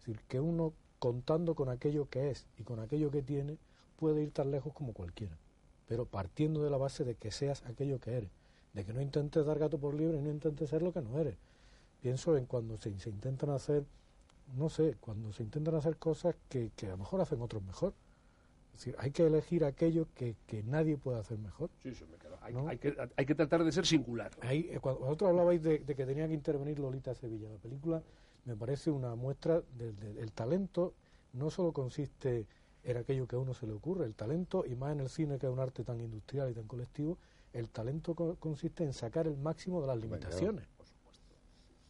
Es decir que uno contando con aquello que es y con aquello que tiene puede ir tan lejos como cualquiera. Pero partiendo de la base de que seas aquello que eres de que no intentes dar gato por libre y no intentes ser lo que no eres. Pienso en cuando se, intentan hacer, no sé, cuando se intentan hacer cosas que, que, a lo mejor hacen otros mejor. Es decir, hay que elegir aquello que, que nadie puede hacer mejor. Sí, sí, me quedo. Hay, hay, que, hay, que, tratar de ser singular. Ahí, eh, cuando vosotros hablabais de, que tenía que intervenir Lolita Sevilla, la película me parece una muestra del talento, no solo consiste en aquello que a uno se le ocurre, el talento, y más en el cine que es un arte tan industrial y tan colectivo, el talento consiste en sacar el máximo de las limitaciones.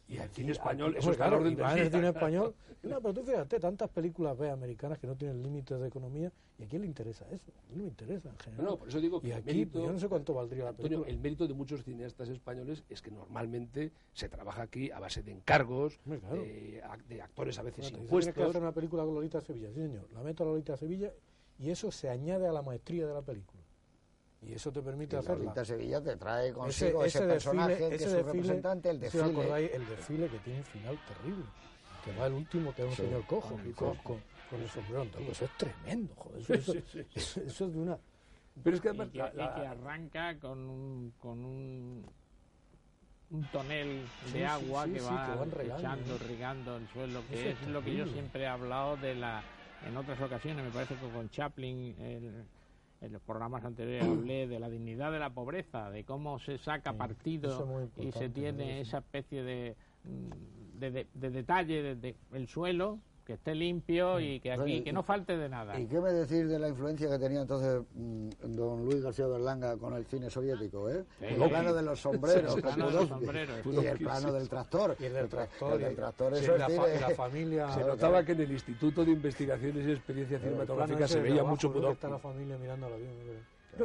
Y el cine español, eso es claro, el cine <laughs> español. No, pero tú fíjate, tantas películas ve americanas que no tienen límites de economía, y a quién le interesa eso, a quién le interesa en general. No, por eso digo que y aquí, pues, yo no sé cuánto valdría la película. el mérito de muchos cineastas españoles es que normalmente se trabaja aquí a base de encargos, de, actores a veces bueno, impuestos. que hacer una película con Lolita Sevilla, sí señor, la meto a Lolita Sevilla y eso se añade a la maestría de la película. Y eso te permite hacerla. Lolita Sevilla te trae consigo ese, personaje que es su representante, el desfile. acordáis el desfile que tiene un final terrible? Que va el último, que es un señor cojo, con, con, con, el sombrero. Eso es tremendo, joder. Eso, eso, es de una... Pero es que además... Y que, arranca con un, con un, un tonel de agua que va echando, regando el suelo, que es, lo que yo siempre he hablado de la... En otras ocasiones, me parece que con Chaplin... El, en los programas anteriores hablé de la dignidad de la pobreza, de cómo se saca partido y se tiene esa especie de, de, de, detalle del suelo que esté limpio y que aquí que no falte de nada. ¿Y qué me decís de la influencia que tenía entonces mm, don Luis García Berlanga con el cine soviético? ¿eh? el plano de los sombreros, y el plano del tractor. Y el del tractor. El, tractor, eso la, la, familia. Se notaba que en el Instituto de Investigaciones y Experiencia Cinematográfica se veía mucho pudor. Está la familia mirando al avión.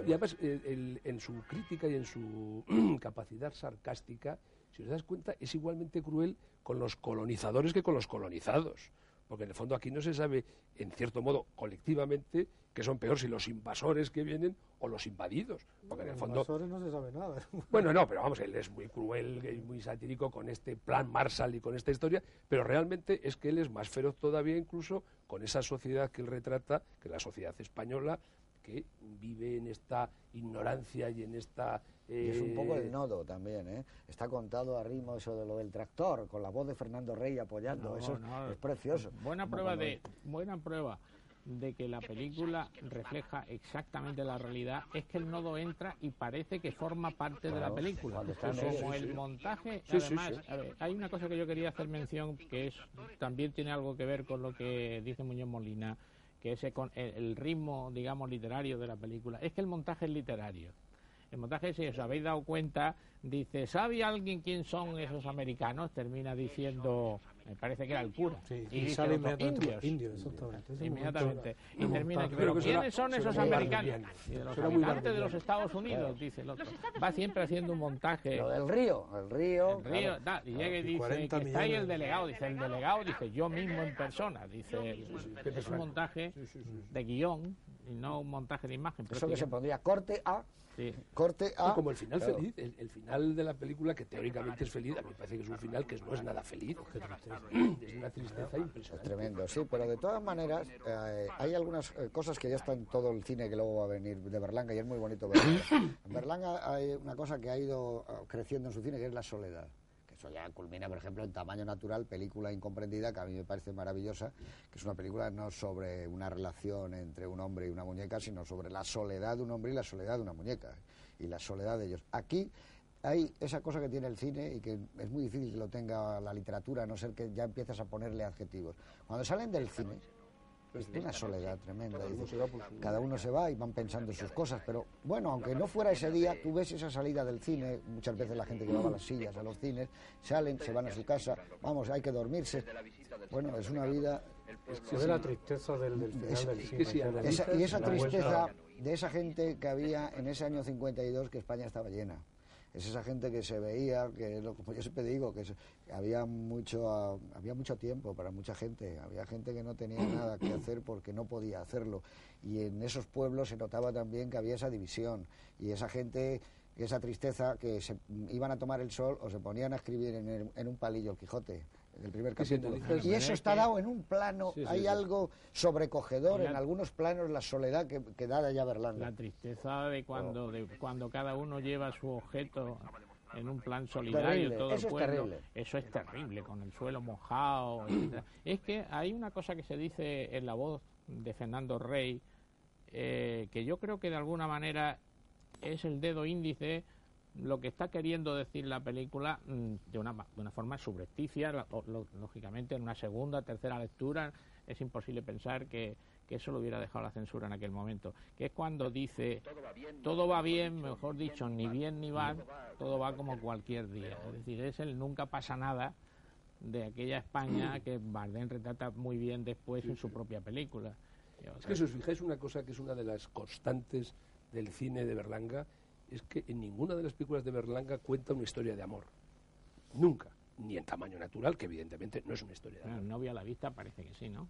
y además, en su crítica y en su <clears throat> capacidad sarcástica, si os das cuenta, es igualmente cruel con los colonizadores que con los colonizados porque en el fondo aquí no se sabe, en cierto modo, colectivamente, que son peor si los invasores que vienen o los invadidos. Porque en el fondo. invasores no se sabe nada. <laughs> Bueno, no, pero vamos, él es muy cruel y muy satírico con este plan Marshall y con esta historia, pero realmente es que él es más feroz todavía incluso con esa sociedad que él retrata, que es la sociedad española, que vive en esta ignorancia y en esta y es un poco el nodo también, ¿eh? Está contado a ritmo eso de lo del tractor, con la voz de Fernando Rey apoyando, eso es, precioso. Buena prueba de buena prueba de que la película refleja exactamente la realidad es que el nodo entra y parece que forma parte de la película. Como el montaje, además, hay una cosa que yo quería hacer mención que es también tiene algo que ver con lo que dice Muñoz Molina, que es el ritmo, digamos, literario de la película. Es que el montaje es literario. El montaje, si os habéis dado cuenta, dice, ¿sabe alguien quién son esos americanos? Termina diciendo, me parece que era el cura. y, sale inmediatamente indios. exactamente. Inmediatamente. Y termina, pero ¿quiénes son esos americanos? Y de los habitantes de los Estados Unidos, dice el otro. Va siempre haciendo un montaje. Lo del río, el río. El río, y llega y dice, que está ahí el delegado. Dice, el delegado, dice, yo mismo en persona. Dice, es un montaje de guion y no un montaje de imagen. Eso que se pondría corte a Corte A. como el final feliz, el, final de la película, que teóricamente es feliz, a mí me parece que es un final que no es nada feliz. <clears throat> Es una tristeza impresionante. Es tremendo, sí, pero de todas maneras, eh, hay algunas eh, cosas que ya están en todo el cine que luego va a venir de Berlanga y es muy bonito verlo. En Berlanga hay una cosa que ha ido eh, creciendo en su cine que es la soledad eso ya culmina, por ejemplo, en Tamaño Natural, película incomprendida, que a mí me parece maravillosa, que es una película no sobre una relación entre un hombre y una muñeca, sino sobre la soledad de un hombre y la soledad de una muñeca, y la soledad de ellos. Aquí hay esa cosa que tiene el cine y que es muy difícil que lo tenga la literatura, a no ser que ya empiezas a ponerle adjetivos. Cuando salen del cine, es una soledad tremenda. Cada uno se va y van pensando en sus cosas, pero bueno, aunque no fuera ese día, tú ves esa salida del cine, muchas veces la gente llevaba las sillas a los cines, salen, se van a su casa, vamos, hay que dormirse. Bueno, es una vida... Es la tristeza del, del final del cine. y esa tristeza de esa gente que había en ese año 52 que España estaba llena es esa gente que se veía, que como yo siempre digo, que había mucho, había mucho tiempo para mucha gente, había gente que no tenía <clears throat> nada que hacer porque no podía hacerlo. Y en esos pueblos se notaba también que había esa división. Y esa gente esa tristeza que se iban a tomar el sol o se ponían a escribir en, en un palillo el Quijote el primer capítulo. y eso está dado en un plano, hay algo sobrecogedor en algunos planos, la soledad que, que da ya Berlanga. La tristeza de cuando, oh. de cuando cada uno lleva su objeto en un plan solidario todo eso el pueblo, es terrible. eso es terrible con el suelo mojado <clears throat> es que hay una cosa que se dice en la voz de Fernando Rey eh, que yo creo que de alguna manera es el dedo índice lo que está queriendo decir la película mm, de una, de una forma subrepticia, lógicamente en una segunda, tercera lectura es imposible pensar que, eso lo hubiera dejado la censura en aquel momento, que es cuando dice todo va bien, mejor dicho, ni bien ni mal, todo va como cualquier día. Es decir, es el nunca pasa nada de aquella España <clears throat> que Bardem retrata muy bien después en su propia película. Es que si os fijáis una cosa que es una de las constantes del cine de Berlanga, es que en ninguna de las películas de Berlanga cuenta una historia de amor. Nunca. Ni en tamaño natural, que evidentemente no es una historia de amor. No novia a la vista parece que sí, ¿no?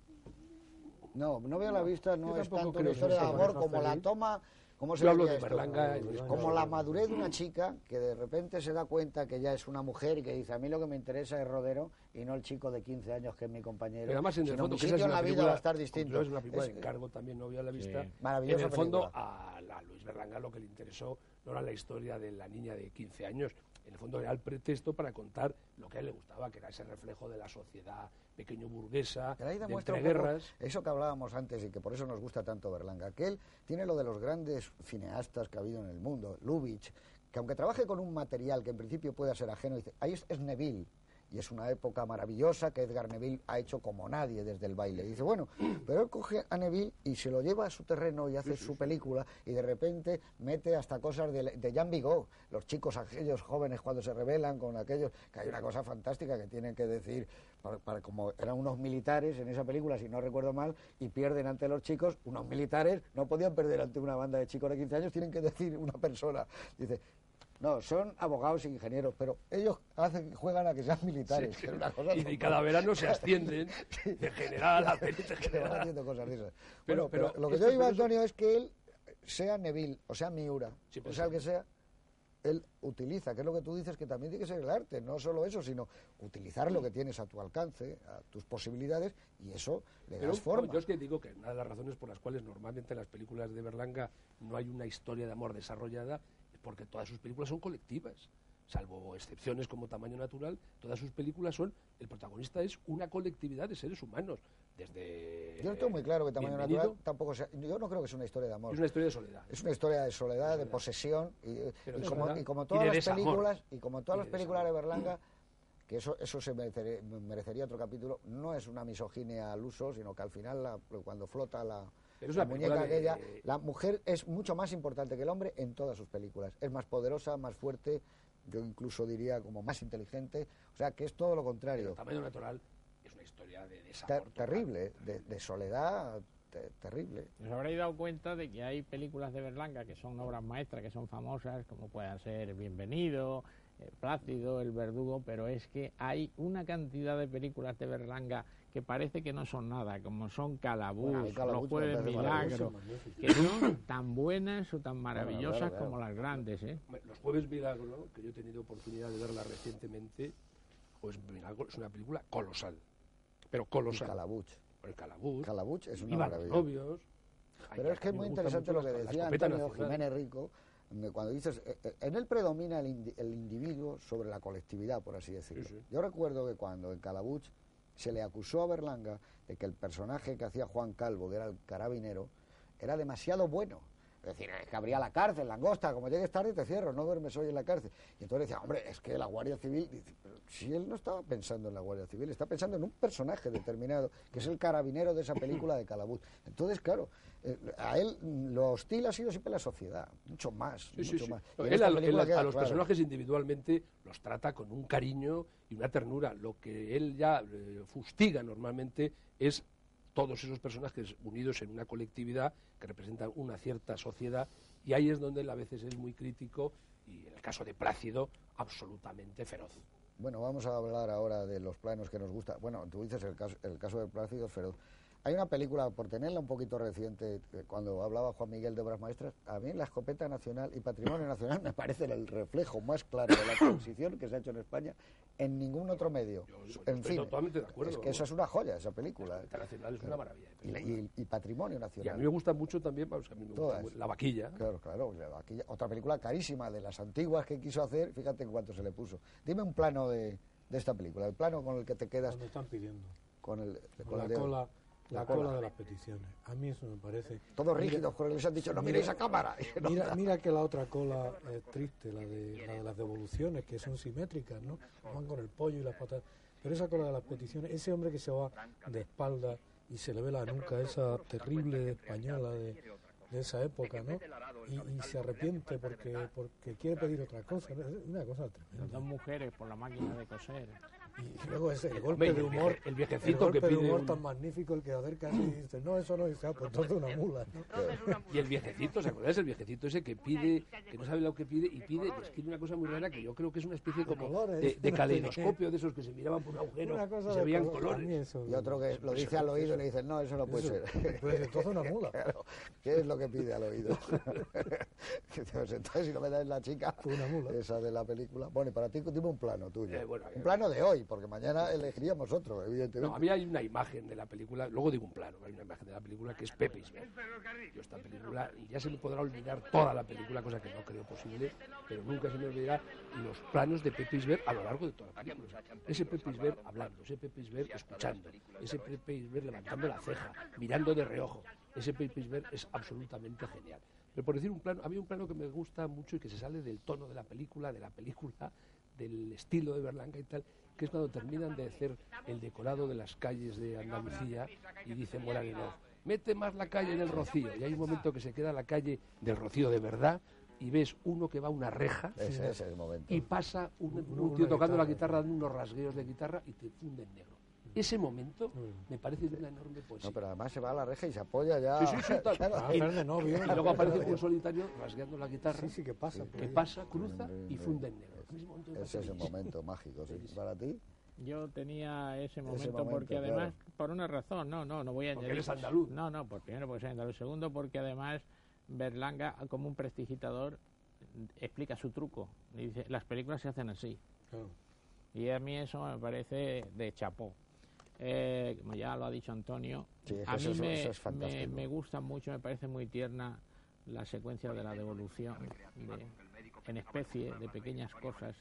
No, novia a la vista no es tanto una historia de amor como la toma ¿Cómo se hablo de Berlanga Como la madurez de una chica que de repente se da cuenta que ya es una mujer y que dice, a mí lo que me interesa es Rodero y no el chico de 15 años que es mi compañero. Pero además, en el fondo, que esa es en la vida va a estar distinto. Es una película de encargo también, novia a la vista. Maravilloso. En el fondo, a, a Luis Berlanga lo que le interesó no era la historia de la niña de 15 años, en el fondo era el pretexto para contar lo que a él le gustaba, que era ese reflejo de la sociedad pequeño burguesa, de entre guerras. Eso que hablábamos antes y que por eso nos gusta tanto Berlanga, que él tiene lo de los grandes cineastas que ha habido en el mundo, Lubitsch, que aunque trabaje con un material que en principio pueda ser ajeno, dice, ahí es Neville, y es una época maravillosa que Edgar Neville ha hecho como nadie desde el baile. Y dice, bueno, pero él coge a Neville y se lo lleva a su terreno y hace su película y de repente mete hasta cosas de, de Jean Vigo, los chicos aquellos jóvenes cuando se rebelan con aquellos, que hay una cosa fantástica que tienen que decir, para, como eran unos militares en esa película, si no recuerdo mal, y pierden ante los chicos, unos militares no podían perder ante una banda de chicos de 15 años, tienen que decir una persona, dice, no, son abogados e ingenieros, pero ellos hacen, juegan a que sean militares. y, cada verano se ascienden <laughs> de general a <laughs> general. van haciendo cosas de esas. Pero, pero, lo que yo digo, Antonio, es que él, sea Neville o sea Miura, o sea el que sea, él utiliza, que es lo que tú dices, que también tiene que ser el arte, no solo eso, sino utilizar lo que tienes a tu alcance, a tus posibilidades, y eso le das forma. yo es que digo que una de las razones por las cuales normalmente en las películas de Berlanga no hay una historia de amor desarrollada porque todas sus películas son colectivas. Salvo excepciones como Tamaño Natural, todas sus películas son. El protagonista es una colectividad de seres humanos. Desde. Yo no tengo muy claro que Tamaño Natural tampoco sea. Yo no creo que sea una historia de amor. Es una historia de soledad. Es una historia de soledad, de, posesión. Y, como, todas las películas, y como todas las películas de Berlanga que eso, eso se merecería, otro capítulo, no es una misoginia al uso, sino que al final cuando flota la, la muñeca aquella. La mujer es mucho más importante que el hombre en todas sus películas. Es más poderosa, más fuerte, yo incluso diría como más inteligente. O sea, que es todo lo contrario. El tamaño natural es una historia de desamor. terrible, de, soledad. terrible. Os habréis dado cuenta de que hay películas de Berlanga que son obras maestras, que son famosas, como puedan ser Bienvenido, Plácido, El Verdugo, pero es que hay una cantidad de películas de Berlanga que parece que no son nada, como son Calabús, Los Jueves Milagro, que son tan buenas o tan maravillosas como las grandes. ¿eh? Los Jueves Milagro, que yo he tenido oportunidad de verla recientemente, pues Milagro es una película colosal, pero colosal. Calabuch. El Calabuch. Calabuch es una maravilla. Pero es que es muy interesante lo que decía Antonio Jiménez Rico, cuando dices, eh, eh, en él predomina el, individuo sobre la colectividad, por así decirlo. Yo recuerdo que cuando en Calabuch se le acusó a Berlanga de que el personaje que hacía Juan Calvo, que era el carabinero, era demasiado bueno. Es decir, es que habría la cárcel, langosta, como llegues tarde te cierro, no duermes hoy en la cárcel. Y entonces decía, hombre, es que la Guardia Civil, dice, pero si él no estaba pensando en la Guardia Civil, está pensando en un personaje determinado, que es el carabinero de esa película de Calabuz. Entonces, claro, eh, a él lo hostil ha sido siempre la sociedad, mucho más. Sí, mucho sí, más. Él a, película él a- queda a los claro. personajes individualmente los trata con un cariño y una ternura. Lo que él ya eh, fustiga normalmente es todos esos personajes unidos en una colectividad que representan una cierta sociedad y ahí es donde él a veces es muy crítico y en el caso de Plácido absolutamente feroz. Bueno, vamos a hablar ahora de los planos que nos gusta. Bueno, tú dices el caso, el caso de Plácido Feroz. Hay una película, por tenerla un poquito reciente, eh, cuando hablaba Juan Miguel de Obras Maestras, a mí la escopeta nacional y patrimonio <laughs> nacional me parece el reflejo más claro de la <coughs> transición que se ha hecho en España en ningún otro medio. Yo- yo en fin, totalmente de acuerdo, es que esa es una joya, esa película. Internacional es una maravilla. Y, la- película. y- y patrimonio Y a nacional. mí me gusta mucho también, vamos, a mí me gusta La Vaquilla. Claro, claro. Aquí, otra película carísima de las antiguas que quiso hacer, fíjate en cuánto se le puso. Dime un plano de, de esta película, el plano con el que te quedas Cuando están pidiendo. con el, Con con la el dedo. cola, La la cola. cola de las peticiones. A mí eso me parece. Todos rígidos, porque les han dicho, no mira- miréis a cámara. <laughs> Mira, mira que la otra cola es triste, la de, la de las devoluciones, que son simétricas, ¿no? Van con el pollo y las patas. Pero esa cola de las peticiones, ese hombre que se va de espalda y se le ve la nuca, esa terrible española de, de esa época, ¿no? Y, y se arrepiente porque, porque quiere pedir otra cosa. una cosa Las tremenda. dos mujeres por la máquina de coser. Y luego ese, el golpe de el humor, el viejecito golpe que de pide humor un- tan magnífico el que acerca y dice, no, eso no, dice, ah, pues entonces una mula, ¿no? Y el viejecito, ¿os acordáis? El viejecito ese que pide, que no sabe lo que pide y pide, es que una cosa muy rara que yo creo que es una especie De como de, de <laughs> caleidoscopio de esos que se miraban por un agujero y se de veían colores. eso- Y otro que lo dice al oído y le dicen, no, eso no puede eso- ser. pues entonces una <laughs> mula. Claro, ¿Qué es lo que pide al oído? <laughs> Pues entonces, si no me das la chica, Fue una mula. esa de la película. Bueno, y para ti, dime un plano tuyo. Eh, bueno, un plano de hoy, porque mañana elegiríamos otro, evidentemente. No, a mí hay una imagen de la película, luego digo un plano, hay una imagen de la película que es Pepe Isbert. Yo esta película, y ya se me podrá olvidar toda la película, cosa que no creo posible, pero nunca se me olvidará los planos de Pepe Isbert a lo largo de toda la película. Ese Pepe Isbert hablando, ese Pepe Isbert escuchando, ese Pepe Isbert levantando la ceja, mirando de reojo. Ese Pepe Isbert es absolutamente genial. Pero por decir un plano, había un plano que me gusta mucho y que se sale del tono de la película, de la película, del estilo de Berlanga y tal, que es cuando terminan de hacer el decorado de las calles de Andalucía y dice Moraguinov, mete más la calle del Rocío. Y hay un momento que se queda la calle del Rocío de verdad y ves uno que va a una reja Ese, ese es el momento. y pasa un, tío tocando la guitarra. dando unos rasgueos de guitarra y te funde en negro. Ese momento Mm. me parece de una enorme poesía. No, pero además se va a la reja y se apoya ya. Sí, sí, sí, <laughs> tal. Claro. Ah, Y- Verne novio. y luego aparece un solitario rasgueando la guitarra, Sí, sí, que pasa. que ahí. pasa, cruza y funde en negro. Ese Ese es el momento mágico, <laughs> sí. Para ti, Yo tenía ese momento, momento, porque claro. además, por una razón, no, no, no voy a Porque añadir. eres andaluz. No, no, por primero porque soy andaluz. Segundo porque además Berlanga, como un prestigitador, explica su truco. Y dice, las películas se hacen así. Claro. Y a mí eso me parece de chapó. Eh, como ya lo ha dicho Antonio, Sí, a eso mí es- me, eso es fantástico. me, me gusta mucho, me parece muy tierna la secuencia de la devolución de- en especie de pequeñas cosas.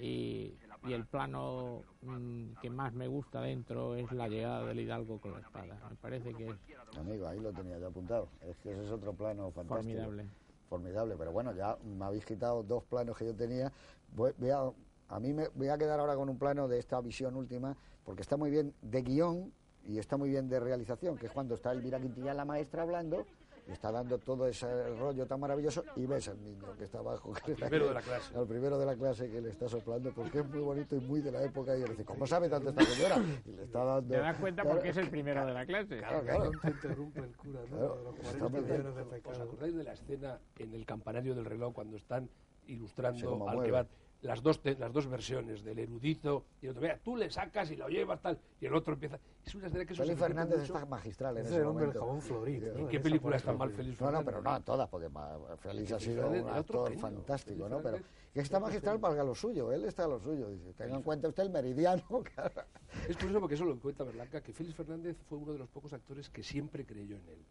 Y, y el plano mm, que más me gusta dentro es la llegada del Hidalgo con la espada. Me parece que es amigo, ahí lo tenía yo apuntado. Es que ese es otro plano fantástico. formidable. Formidable, pero bueno, ya me habéis quitado dos planos que yo tenía. Voy, voy a, a mí me voy a quedar ahora con un plano de esta visión última, porque está muy bien de guion y está muy bien de realización, que es cuando está Elvira Quintilla, la maestra, hablando, y está dando todo ese rollo tan maravilloso, y ves al niño que está abajo. Que está primero de la clase. Al primero de la clase que le está soplando, porque es muy bonito y muy de la época, y él dice, ¿cómo sabe tanto esta señora? Y le está dando... Te das cuenta Claro, porque es el primero de la clase. Claro, claro. No te interrumpe el cura, ¿no? Claro, De los está 40 muy bien. millones de ¿Os acordáis de la escena en el campanario del reloj cuando están ilustrando al que van las dos, te- las dos versiones del erudito y el otro, vea, tú le sacas y lo llevas tal, y el otro empieza. Es una escena que Félix Fernández mucho. está magistral en Ese ese es el hombre del momento. jabón florido. ¿En ¿no? qué película está mal. Félix No, no, Fernández? pero no todas, porque Félix ha sido Fernández un actor fantástico, ¿no? Pero Fernández que está magistral para lo suyo, él está a lo suyo. Dice, tenga en cuenta usted el meridiano. <laughs> claro. Es curioso porque eso lo cuenta Berlanca, que Félix Fernández fue uno de los pocos actores que siempre creyó en él.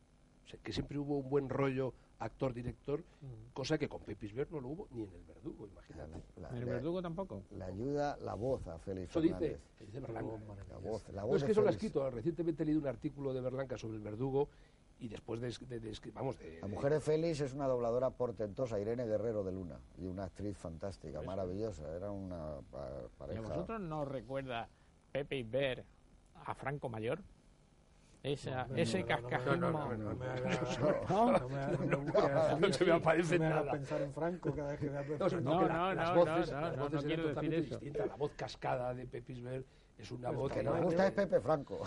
O sea, que siempre hubo un buen rollo actor-director, Mm. cosa que con Pepe Isbert no lo hubo ni en El Verdugo, imagínate. La, ¿El le- verdugo tampoco? le ayuda la voz a Félix Eso dice, Fernández. dice Berlanca. La voz, la voz No, es de que eso lo ha escrito. Recientemente he leído un artículo de Berlanca sobre el verdugo y después de, vamos de, la mujer de Félix es una dobladora portentosa Irene Guerrero de Luna y una actriz fantástica maravillosa era una pareja ¿Y a vosotros no recuerda Pepe Ver a Franco Mayor esa, ese cascajismo. No, no, no, no, se me aparece nada. pensar en Franco cada vez que vea No, no, no, las voces, las voces quiero decir eso. Distinta. La voz cascada de es una voz que no me gusta es Pepe Franco.